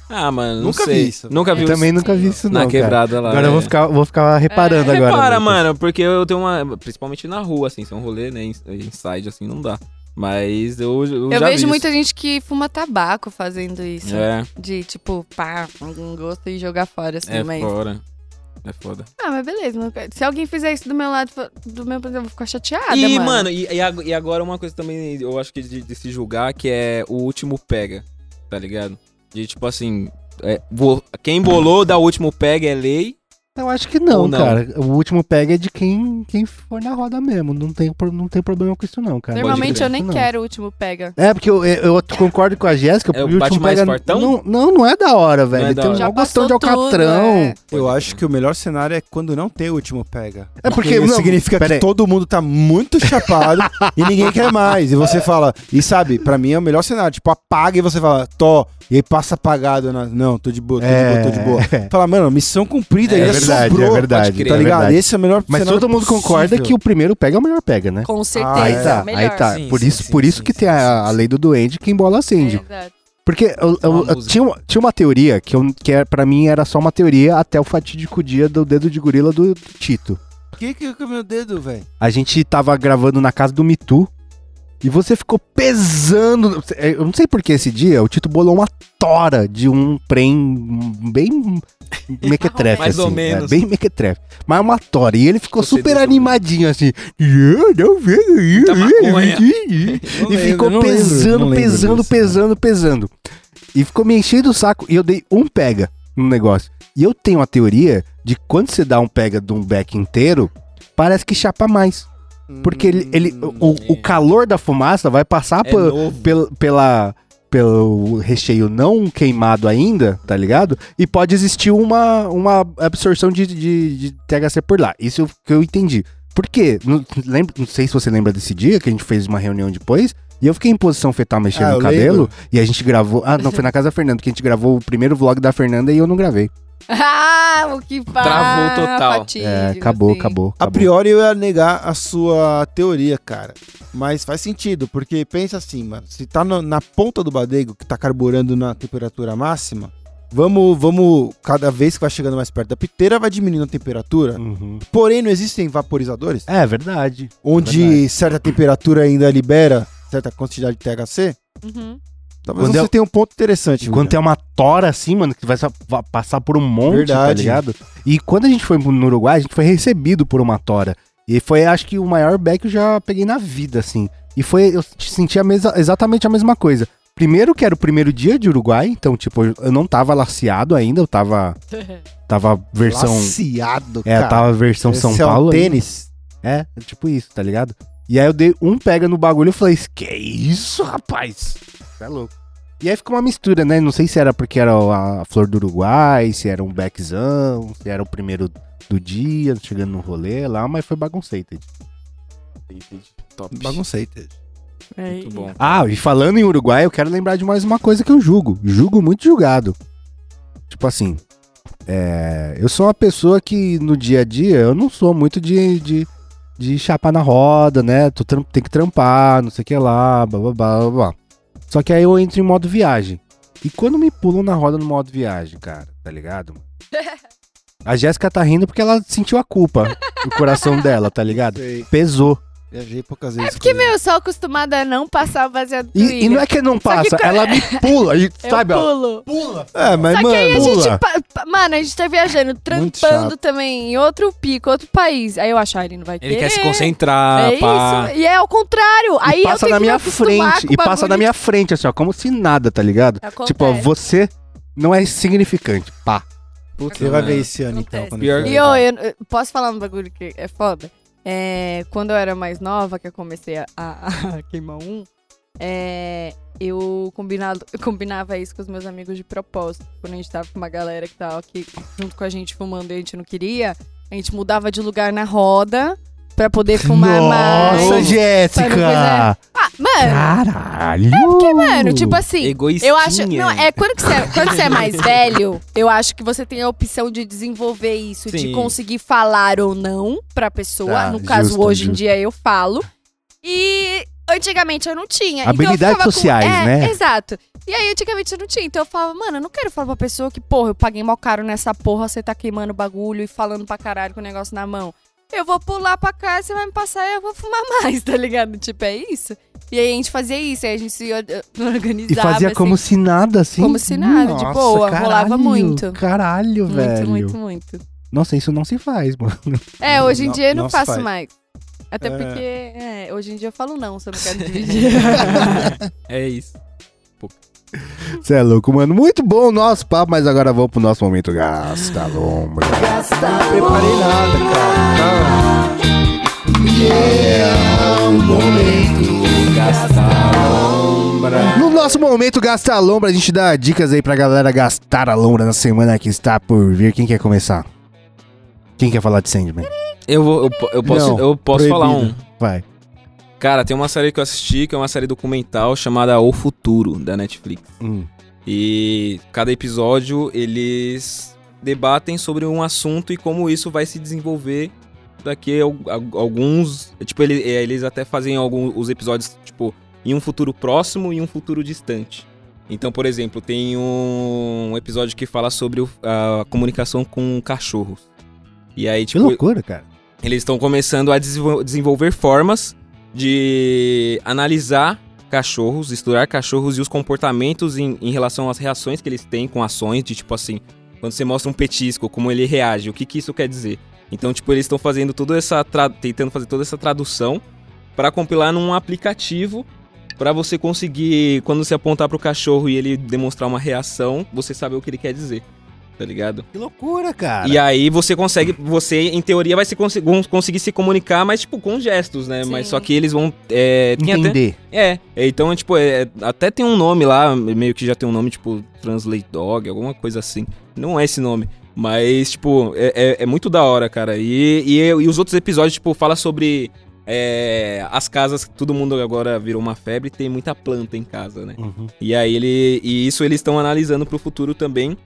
Ah, mano, não Nunca sei. vi isso. Nunca vi Eu também nunca vi isso, não. na cara. quebrada lá. Agora eu é. vou ficar, vou ficar reparando É, agora. Repara, mano, porque eu tenho uma. Principalmente na rua, assim, se é um rolê, né? ins- Inside, assim, não dá. Mas eu, eu, Eu já vejo vi muita gente que fuma tabaco fazendo isso. isso. É, De, tipo, pá, um gosto e jogar fora, assim, é mas... fora. É foda. Ah, mas beleza. Se alguém fizer isso do meu lado, do meu, eu vou ficar chateada, e, mano. mano, e, e ag- agora uma coisa também, eu acho que de, de se julgar, que é o último pega, tá ligado? De tipo assim, é, quem bolou da último pega é lei. Eu acho que não, não? cara. O último pega é de quem, quem for na roda mesmo. Não tem, não tem problema com isso, não, cara. Normalmente eu nem Não. quero o último pega. É, porque eu, eu, eu concordo com a Jéssica, É o porque último mais pega. fortão? Não, não, não é da hora, velho. Não é tem um hora. Mau gostão de alcatrão. tudo, é. Eu acho que o melhor cenário é quando não tem o último pega. É porque, não, significa que aí. todo mundo tá muito chapado e ninguém quer mais. E você fala, e sabe, pra mim é o melhor cenário. Tipo, apaga e você fala, tô. E aí passa apagado. Na... Não, tô de boa, tô de boa, tô de boa. É. Fala, mano, missão cumprida, É ainda verdade, sobrou. é verdade. crer, Tá é ligado? verdade. Esse é o melhor Mas todo mundo concorda possível. que o primeiro pega é o melhor pega, né? Com certeza. Ah, aí é. tá, melhor. aí tá. Sim, por sim, isso, sim, por isso sim, que sim, tem a, a lei do duende, quem bola acende. É, exato. Porque eu, eu- eu tinha, uma- tinha uma teoria que, eu, que era, pra mim era só uma teoria até o fatídico dia do dedo de gorila do Tito. Que que é o meu dedo, velho? A gente tava gravando na casa do Mitu e você ficou pesando. Eu não sei por que esse dia o Tito bolou uma tora de um prem bem mequetrefe. Mais ou assim, menos. É, bem mequetrefe. Mas uma tora. E ele ficou Você super animadinho assim. "Eu não vejo isso, Muita maconha." Não E ficou lembro, pesando, lembro pesando, disso, pesando, pesando. E ficou me enchendo o saco. E eu dei um pega no negócio. E eu tenho a teoria de quando você dá um pega de um beck inteiro, parece que chapa mais. Porque ele, ele- o, o calor da fumaça vai passar É pel- pela, pelo recheio não queimado ainda, tá ligado? E pode existir uma, uma absorção de, de, de THC por lá. Isso que eu entendi. Por quê? Não, lembra, não sei se você lembra desse dia que a gente fez uma reunião depois. E eu fiquei em posição fetal mexendo Ah, no cabelo. lembro. E a gente gravou. Ah, não, foi na casa da Fernanda, que a gente gravou o primeiro vlog da Fernanda e eu não gravei. Ah, o que pá, Travou total. fatídico, É, acabou, sim. acabou, A acabou. priori eu ia negar a sua teoria, cara. Mas faz sentido, porque pensa assim, mano. Se tá no- na ponta do badego, que tá carburando na temperatura máxima, vamos, vamos. Cada vez que vai chegando mais perto da piteira, vai diminuindo a temperatura. Uhum. Porém, não existem vaporizadores, É verdade. onde Verdade. certa temperatura ainda libera certa quantidade de THC. Uhum. Talvez Quando você é- tenha um ponto interessante. Quando tem uma tora assim, mano, que vai sa- va- passar por um monte, tá Verdade. ligado? E quando a gente foi no Uruguai, a gente foi recebido por uma tora. E foi, acho que, o maior back que eu já peguei na vida, assim. E foi, eu senti a mesa, exatamente a mesma coisa. Primeiro que era o primeiro dia de Uruguai, então, tipo, eu não tava laceado ainda, eu tava, tava versão... Laciado, É, cara. tava versão Esse São é um Paulo. ainda. tênis. É, tipo isso, tá ligado? E aí eu dei um pega no bagulho e falei, que isso, rapaz? É louco. E aí ficou uma mistura, né? Não sei se era porque era a flor do Uruguai, se era um backzão, se era o primeiro do dia, chegando no rolê lá, mas foi bagunceito. Top. Baguncei. Ted. Muito bom. Ah, e falando em Uruguai, eu quero lembrar de mais uma coisa que eu julgo. Julgo muito julgado. Tipo assim, é, eu sou uma pessoa que no dia a dia eu não sou muito de, de, de chapar na roda, né? Tô, tem que trampar, não sei o que lá, blá blá blá blá blá. Só que aí eu entro em modo viagem. E quando me pulam na roda no modo viagem, cara, tá ligado? A Jéssica tá rindo porque ela sentiu a culpa no coração dela, tá ligado? Sei. Pesou. Viajei poucas vezes. É porque, ele. meu, eu sou acostumada a não passar o baseado E, e não é que não que passa, co- ela me pula, e, Eu sabe? ó, pulo. Pula. É, mas, Só que aí a mano. pula. gente. pa- pa- Mano, a gente tá viajando, trampando também em outro pico, outro país. Aí eu acho, ah, ele não vai Ele querer. quer se concentrar, É pá. isso. E é ao contrário. Aí e eu passa tenho na que minha frente. E passa na minha frente, assim, ó, como se nada, tá ligado? Acontece. Tipo, ó, você não é significante. Pá. Putz, Você vai mano. ver esse ano, então. Acontece. Pior ele E eu- eu posso falar um bagulho que é foda? É, quando eu era mais nova, que eu comecei a, a- queimar um, é, eu combinado, eu combinava isso com os meus amigos de propósito. Quando a gente tava com uma galera que tava aqui junto com a gente fumando e a gente não queria, a gente mudava de lugar na roda pra poder fumar mais. Nossa, Jéssica! coisa- Ah, mano, Caralho! É porque, mano, tipo assim. Egoístinha. Eu acho. Não, é quando, que você, quando você é mais velho, eu acho que você tem a opção de desenvolver isso, de Sim. conseguir falar ou não pra pessoa. Tá, no caso, justo, hoje em justo. dia eu falo. E antigamente eu não tinha. Então eu Habilidades ficava com- sociais, é, né? Exato. E aí antigamente eu não tinha. Então eu falava, mano, eu não quero falar pra pessoa que, porra, eu paguei mal caro nessa porra, você tá queimando bagulho e falando pra caralho com o negócio na mão. Eu vou pular pra cá, você vai me passar e eu vou fumar mais, tá ligado? Tipo, é isso. E aí a gente fazia isso, aí a gente se or- organizava. E fazia assim. como se nada, assim. Como se nada, de boa, rolava muito. Caralho, Muito, velho. muito, muito. Nossa, isso não se faz, mano. É, hoje em Não- dia eu não, não faço faz. mais. Até É. porque, é, hoje em dia eu falo não, se eu não quero dividir. É isso. Você é louco, mano. Muito bom o nosso papo, mas agora vamos pro nosso momento Gasta Lombra. Não preparei nada, cara. No nosso momento Gasta Lombra, a gente dá dicas aí pra galera gastar a lombra na semana que está por vir. Quem quer começar? Quem quer falar de Sandman? Eu, vou, eu, eu posso, Não, eu posso falar um. Vai. Cara, tem uma série que eu assisti, que é uma série documental chamada O Futuro, da Netflix. Hum. E cada episódio eles debatem sobre um assunto e como isso vai se desenvolver daqui a, al- a- alguns. Tipo, é, eles até fazem alguns os episódios, tipo, em um futuro próximo e um futuro distante. Então, por exemplo, tem um episódio que fala sobre o- a comunicação com cachorros. E aí, Que tipo, loucura, cara. eles estão começando a desenvol- desenvolver formas de analisar cachorros, estudar cachorros e os comportamentos em, em relação às reações que eles têm com ações, de tipo assim, quando você mostra um petisco, como ele reage, o que, que isso quer dizer. Então, tipo, eles estão fazendo toda essa. tentando fazer toda essa tradução para compilar num aplicativo para você conseguir, quando você apontar pro cachorro e ele demonstrar uma reação, você saber o que ele quer dizer. Tá ligado? Que loucura, cara. E aí você consegue, você em teoria vai se vão conseguir se comunicar, mas tipo com gestos, né? Sim. Mas só que eles vão é, tem até, Entender. é, é, então tipo é, até tem um nome lá, meio que já tem um nome tipo Translate Dog, alguma coisa assim. Não é esse nome, mas tipo é, é- é muito da hora, cara. E, e, e os outros episódios tipo fala sobre é, as casas, todo mundo agora virou uma febre, tem muita planta em casa, né? Uhum. E aí ele. E isso eles estão analisando pro futuro também.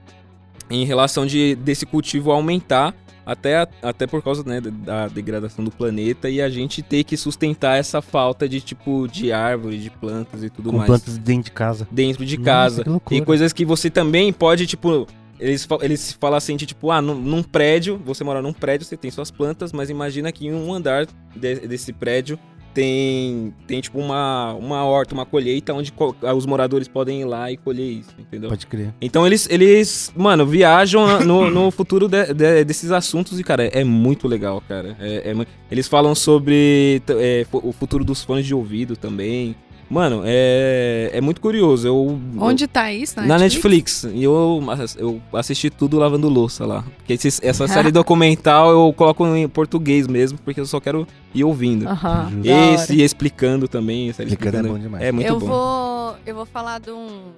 Em relação de desse cultivo aumentar até, até por causa né, da degradação do planeta e a gente ter que sustentar essa falta de tipo de árvore, de plantas e tudo Com mais plantas dentro de casa. dentro de Nossa, casa. loucura. e coisas que você também pode, tipo. Eles, eles falam assim, de, tipo, ah, num, num prédio, você mora num prédio, você tem suas plantas, mas imagina que em um andar de- desse prédio tem, tem tipo, uma, uma horta, uma colheita, onde co- os moradores podem ir lá e colher isso, entendeu? Pode crer. Então eles, eles mano, viajam no, no futuro de- de- desses assuntos e, cara, é muito legal, cara. É, é eles falam sobre é, o futuro dos fones de ouvido também. Mano, é, é muito curioso. Eu, Onde tá isso? na Netflix. E eu, eu assisti tudo lavando louça lá. Porque esses- essa série documental eu coloco em português mesmo, porque eu só quero ir ouvindo. Hora. Esse e explicando também. essa Explicando é explicando. bom demais. É muito eu bom. vou eu vou falar de um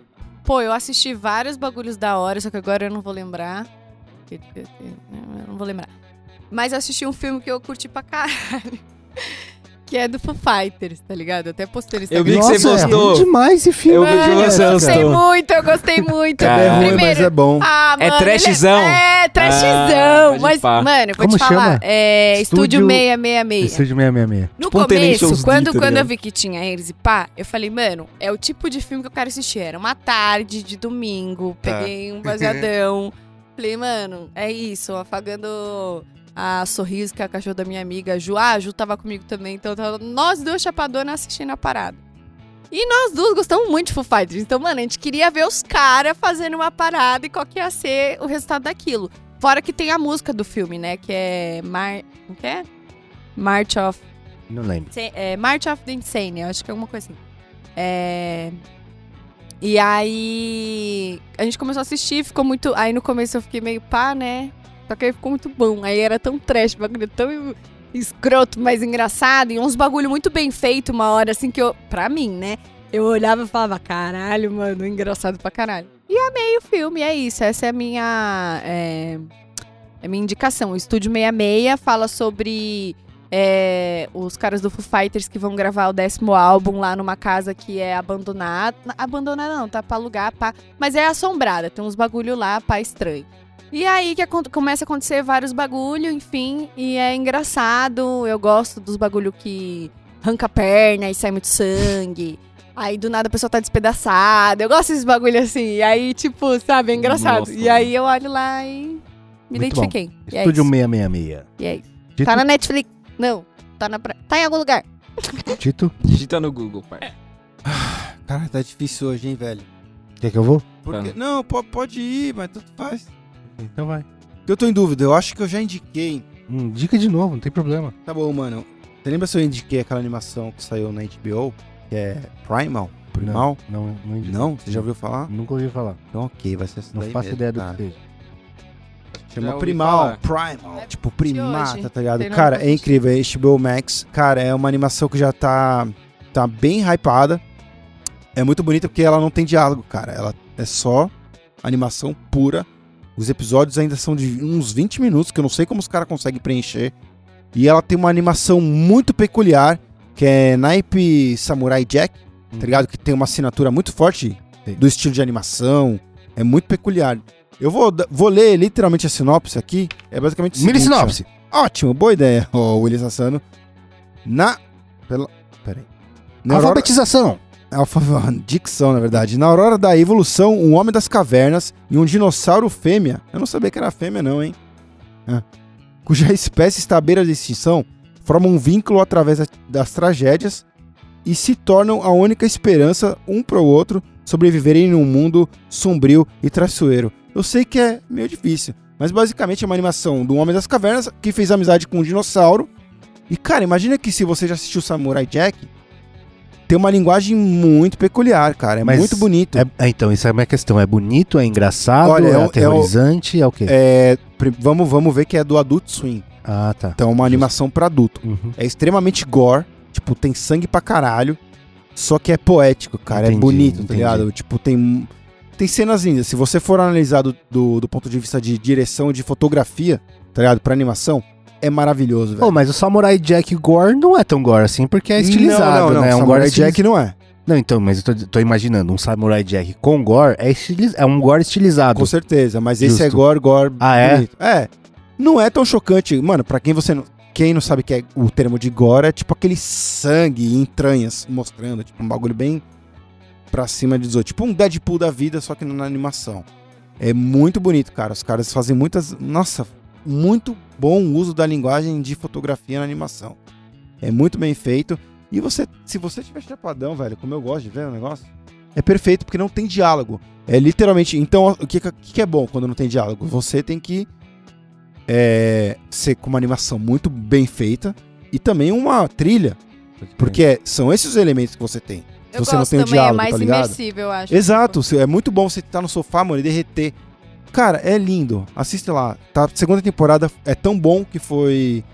pô eu assisti vários bagulhos da hora só que agora eu não vou lembrar eu não vou lembrar mas eu assisti um filme que eu curti pra caralho que é do Foo Fighters tá ligado eu até postei no Eu vi que você Nossa, postou. É demais esse filme. Eu vi que Mano, você eu gostei muito eu gostei muito É ruim, primeiro mas é bom. ah, É mano, ele trashzão? É, Ah, trashzão. pode mas, mano, eu vou Como te falar. chama? É Estúdio Estúdio- 666. Estúdio 666. No Tipo um começo, quando, tá quando eu vi que tinha eles e pá, eu falei, mano, é o tipo de filme que eu quero assistir. Era uma tarde de domingo, Tá. peguei um baseadão. falei, mano, é isso, afagando a sorriso que é a cachorra da minha amiga, a Ju. Ah, a Ju tava comigo também, então tava nós duas chapadonas assistindo a parada. E nós duas gostamos muito de Foo Fighters. Então, mano, a gente queria ver os caras fazendo uma parada e qual que ia ser o resultado daquilo. Fora que tem a música do filme, né? Que é. Mar... Como que é? March of Não lembro. É, March of the Insane, acho que é alguma coisa assim. É... E aí a gente começou a assistir, ficou muito. Aí no começo eu fiquei meio pá, né? Só que aí ficou muito bom. Aí era tão trash, bagulho tão escroto, mas engraçado. E uns bagulho muito bem feito, uma hora assim que eu. Pra mim, né? Eu olhava e falava, caralho, mano, engraçado pra caralho. E amei o filme, é isso. Essa é a minha. É, é a minha indicação. O Estúdio 66 fala sobre é, os caras do Foo Fighters que vão gravar o décimo álbum lá numa casa que é abandonada. Abandonada não, tá pra alugar, pá. Mas é assombrada, tem uns bagulho lá, pá, estranho. E aí que começa a acontecer vários bagulho, enfim, e é engraçado. Eu gosto dos bagulho que arranca a perna e sai muito sangue. Aí do nada a pessoa tá despedaçada. Eu gosto desses bagulho assim. E aí, tipo, sabe, é engraçado. Nossa, e aí eu olho lá e me Muito identifiquei. E é Estúdio isso. 666. E é isso. Tito? Tá na Netflix. Não, tá na pra... Tá em algum lugar. Tito? Digita no Google, pai. Cara, tá difícil hoje, hein, velho? Quer que eu vou? Porque- Não, po- pode ir, mas tanto faz. Então vai. Eu tô em dúvida, eu acho que eu já indiquei. Hum, dica de novo, não tem problema. Tá bom, mano. Você lembra se eu indiquei aquela animação que saiu na HBO? Que é Primal? Primal? Não, não, não indico. Não? Você já ouviu falar? Nunca ouvi falar. Então ok, vai ser essa Não daí faço mesmo, ideia do cara. que seja. Chama Primal. falar. Primal. Tipo, hoje. primata, tá ligado? Tem Cara, é incrível. É HBO Max. Cara, é uma animação que já tá, tá bem hypada. É muito bonita porque ela não tem diálogo, cara. Ela é só animação pura. Os episódios ainda são de uns 20 minutos, que eu não sei como os caras conseguem preencher. E ela tem uma animação muito peculiar, que é naipe Samurai Jack, tá ligado? Que tem uma assinatura muito forte Sim. do estilo de animação. É muito peculiar. Eu vou, vou ler literalmente a sinopse aqui. É basicamente Mini sinopse. Ótimo, boa ideia, ô Willis Assano. Na. Pela, peraí. Na aurora, Alfa, dicção, na verdade. Na aurora da evolução, um homem das cavernas e um dinossauro fêmea. Eu não sabia que era fêmea, não, hein? Ah. Cuja espécie está à beira da extinção, formam um vínculo através da- das tragédias e se tornam a única esperança um para o outro sobreviverem num mundo sombrio e traiçoeiro. Eu sei que é meio difícil, mas basicamente é uma animação do Homem das Cavernas que fez amizade com um dinossauro. E cara, imagina que se você já assistiu Samurai Jack, tem uma linguagem muito peculiar, cara. É Mas muito bonito. É, é, então, isso é a minha questão. É bonito, é engraçado, Olha, é, é é o- aterrorizante, é o quê? É, vamos, vamos ver que é do Adult Swim. Ah, tá. Então é uma animação pra adulto. Uhum. É extremamente gore, tipo, tem sangue pra caralho, só que é poético, cara, é Entendi, bonito, tá entendi. ligado? Tipo, tem tem cenas lindas. Se você for analisar do, do, do ponto de vista de direção, de fotografia, tá ligado? Pra animação, é maravilhoso, velho. Pô, mas o Samurai Jack Gore não é tão gore assim, porque é estilizado, não, não, não. né? É um Samurai gore Jack não é. Não, então, mas eu tô, tô imaginando, um Samurai Jack com gore é, estiliz- é um gore estilizado. Com certeza, mas esse Justo. é gore, gore. Ah, é? bonito. É. Não é tão chocante. Mano, pra quem você não. Quem não sabe que é o termo de gore, é tipo aquele sangue e entranhas mostrando, tipo um bagulho bem pra cima de 18. Tipo um Deadpool da vida, só que na animação. É muito bonito, cara. Os caras fazem muitas. Nossa, muito bom uso da linguagem de fotografia na animação. É muito bem feito. E você, se você tiver chapadão, velho, como eu gosto de ver o negócio, é perfeito porque não tem diálogo. É literalmente. Então, o que, que que é bom quando não tem diálogo? Você tem que é, ser com uma animação muito bem feita e também uma trilha. Porque são esses os elementos que você tem. Se Eu você não tem o também, diálogo, é mais tá ligado? imersível, eu acho. Exato, é muito bom você estar no sofá, mano, e derreter. Cara, é lindo. Assiste lá. Tá, segunda temporada é tão bom que foi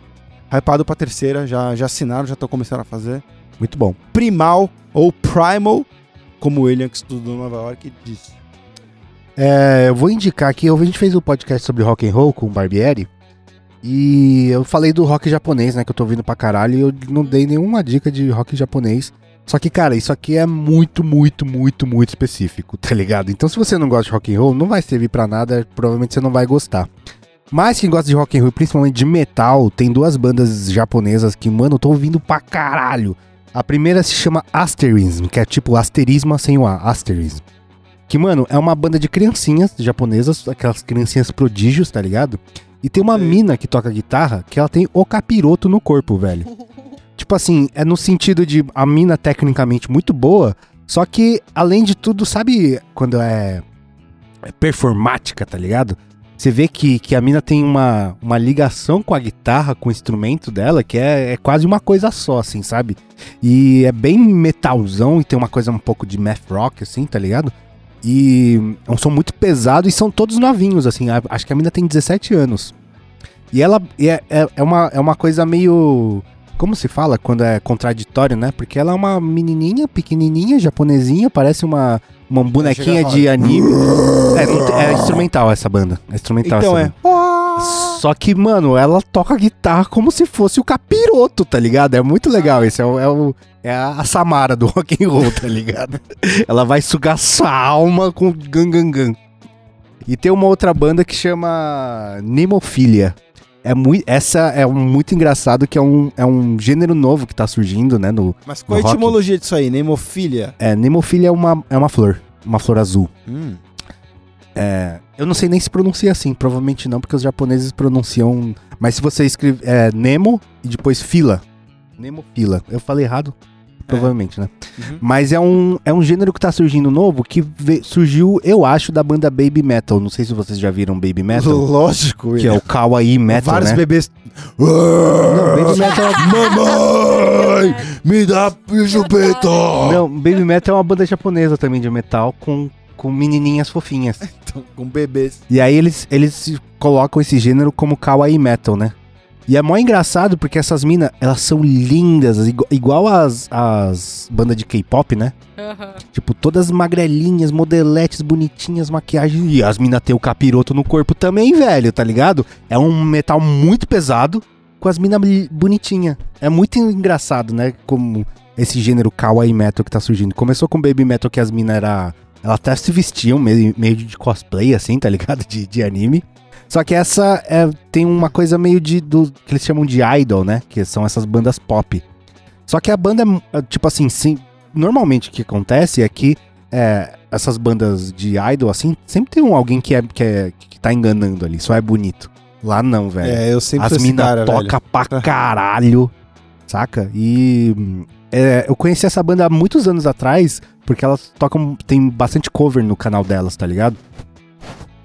hypado pra terceira. Já, já assinaram, já estão começando a fazer. Muito bom. Primal ou Primal, como o William que estudou em Nova York disse. É, eu vou indicar aqui, a gente fez um podcast sobre rock and roll com o Barbieri. E eu falei do rock japonês, né? Que eu tô ouvindo pra caralho. E eu não dei nenhuma dica de rock japonês. Só que, cara, isso aqui é muito, muito, muito, muito específico, tá ligado? Então, se você não gosta de rock and roll, não vai servir pra nada, provavelmente você não vai gostar. Mas quem gosta de rock and roll, principalmente de metal, tem duas bandas japonesas que, mano, eu tô ouvindo pra caralho. A primeira se chama Asterism, que é tipo asterismo sem o A, Asterism. Que, mano, é uma banda de criancinhas japonesas, aquelas criancinhas prodígios, tá ligado? E tem uma mina que toca guitarra que ela tem o capiroto no corpo, velho. tipo assim, é no sentido de a mina tecnicamente muito boa, só que, além de tudo, sabe quando é, é performática, tá ligado? Você vê que, que a mina tem uma, uma ligação com a guitarra, com o instrumento dela, que é, é quase uma coisa só, assim, sabe? E é bem metalzão e tem uma coisa um pouco de math rock, assim, tá ligado? E é um som muito pesado e são todos novinhos, assim. Acho que a mina tem 17 anos. E ela é, é, é uma, é uma coisa meio. Como se fala quando é contraditório, né? Porque ela é uma menininha, pequenininha, japonesinha, parece uma, uma bonequinha de anime. É, é instrumental essa banda. É instrumental Então essa é. banda. Só que, mano, ela toca guitarra como se fosse o capiroto, tá ligado? É muito legal. Esse é, o, é, o- é a, Samara do rock and roll, tá ligado? ela vai sugar sua alma com gangangan. E tem uma outra banda que chama Nemofilia. É muito, essa é um, muito engraçado que é um, é um gênero novo que tá surgindo, né? No, Mas qual a No rock? etimologia disso aí? Nemofilia? é, Nemofilia é uma, é uma flor, uma flor azul. Hum. É, eu não sei nem se pronuncia assim, provavelmente não, porque os japoneses pronunciam. Mas se você escreve é, Nemo e depois fila. Nemo fila. Eu falei errado? Provavelmente, né? Uhum. Mas é um, é um gênero que tá surgindo novo que surgiu, eu acho, da banda Baby Metal. Não sei se vocês já viram Baby Metal. Lógico, que é o Kawaii Metal, Vários né? bebês. Não, Baby Metal é Mamãe, me dá chupeta. Não, Baby Metal é uma banda japonesa também de metal com, com menininhas fofinhas. Com bebês. E aí eles, eles colocam esse gênero como kawaii metal, né? E é mó engraçado porque essas minas, elas são lindas, igu- igual as, as bandas de K-pop, né? Tipo, todas magrelinhas, modeletes, bonitinhas, maquiagem. E as minas têm o capiroto no corpo também, velho, tá ligado? É um metal muito pesado com as minas bonitinhas. É muito engraçado, né? Como esse gênero kawaii metal que tá surgindo. Começou com baby metal que as minas era Elas até se vestiam meio, meio de cosplay, assim, tá ligado? De, de anime. Só que essa é, tem uma coisa meio de. Do, que eles chamam de idol, né? Que são essas bandas pop. Só que a banda, é, tipo assim, sim, normalmente o que acontece é que é, essas bandas de idol, assim, sempre tem um, alguém que, é, que, é, que tá enganando ali, só é bonito. Lá não, velho. É, eu sempre As minas cara, velho. tocam pra caralho, saca? E é, eu conheci essa banda há muitos anos atrás, porque elas tocam, tem bastante cover no canal delas, tá ligado?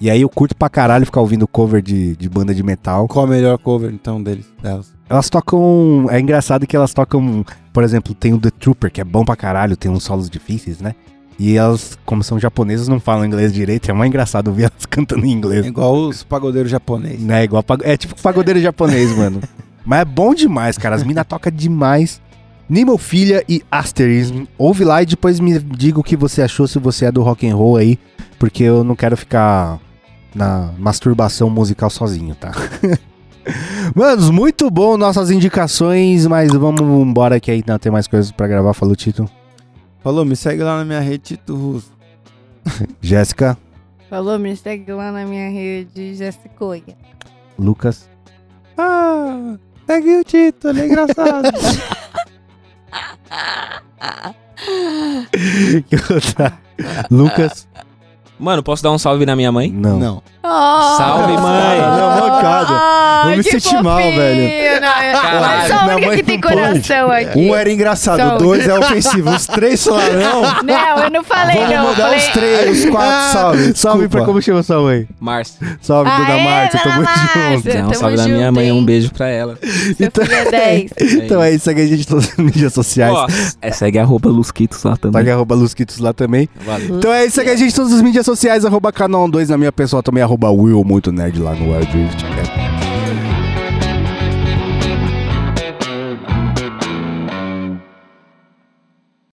E aí eu curto pra caralho ficar ouvindo cover de, de banda de metal. Qual a melhor cover, então, deles, delas? Elas tocam. É engraçado que elas tocam. Por exemplo, tem o The Trooper, que é bom pra caralho, tem uns solos difíceis, né? E elas, como são japonesas, não falam inglês direito. É mais engraçado ouvir elas cantando em inglês. É igual os pagodeiros japoneses. Né, igual É tipo pagodeiro japonês, mano. Mas é bom demais, cara. As minas tocam demais. Nimofilha e Asterism. Ouve lá e depois me diga o que você achou, se você é do rock and roll aí. Porque eu não quero ficar na masturbação musical sozinho, tá? Manos, muito bom nossas indicações, mas vamos embora que aí não tem mais coisas pra gravar, falou Tito. Falou, me segue lá na minha rede Tito Russo. Jéssica, Falou, me segue lá na minha rede, Jessicoia. Lucas. Ah, segue o Tito, ele é engraçado. Que? Lucas. Mano, posso dar um salve na minha mãe? Não. Não. Salve, mãe. Não, mancada. Ai, Não me que senti mal, velho. Não, eu- Caralho, eu sou a única que tem não pode. coração aqui. Um era engraçado, Só- dois é ofensivo. Os três falaram, não. Não, eu não falei Vamos não. eu mandar falei... os três, os quatro salve. Salve pra como chama sua mãe. Márcia. Salve, Aê, Dona Márcia, Dona tamo Márcia. junto. Dá um tamo salve da minha mãe, hein? um beijo pra ela. Filho é 10. Então é isso, segue a gente todas as mídias sociais. Ó, é, segue arroba Lusquitos lá também. Segue arroba Lusquitos lá também. Valeu. Então é isso, segue a gente todas as mídias sociais, arroba canal 2 na minha pessoa também, arroba Will, muito nerd lá no Wild Rift. É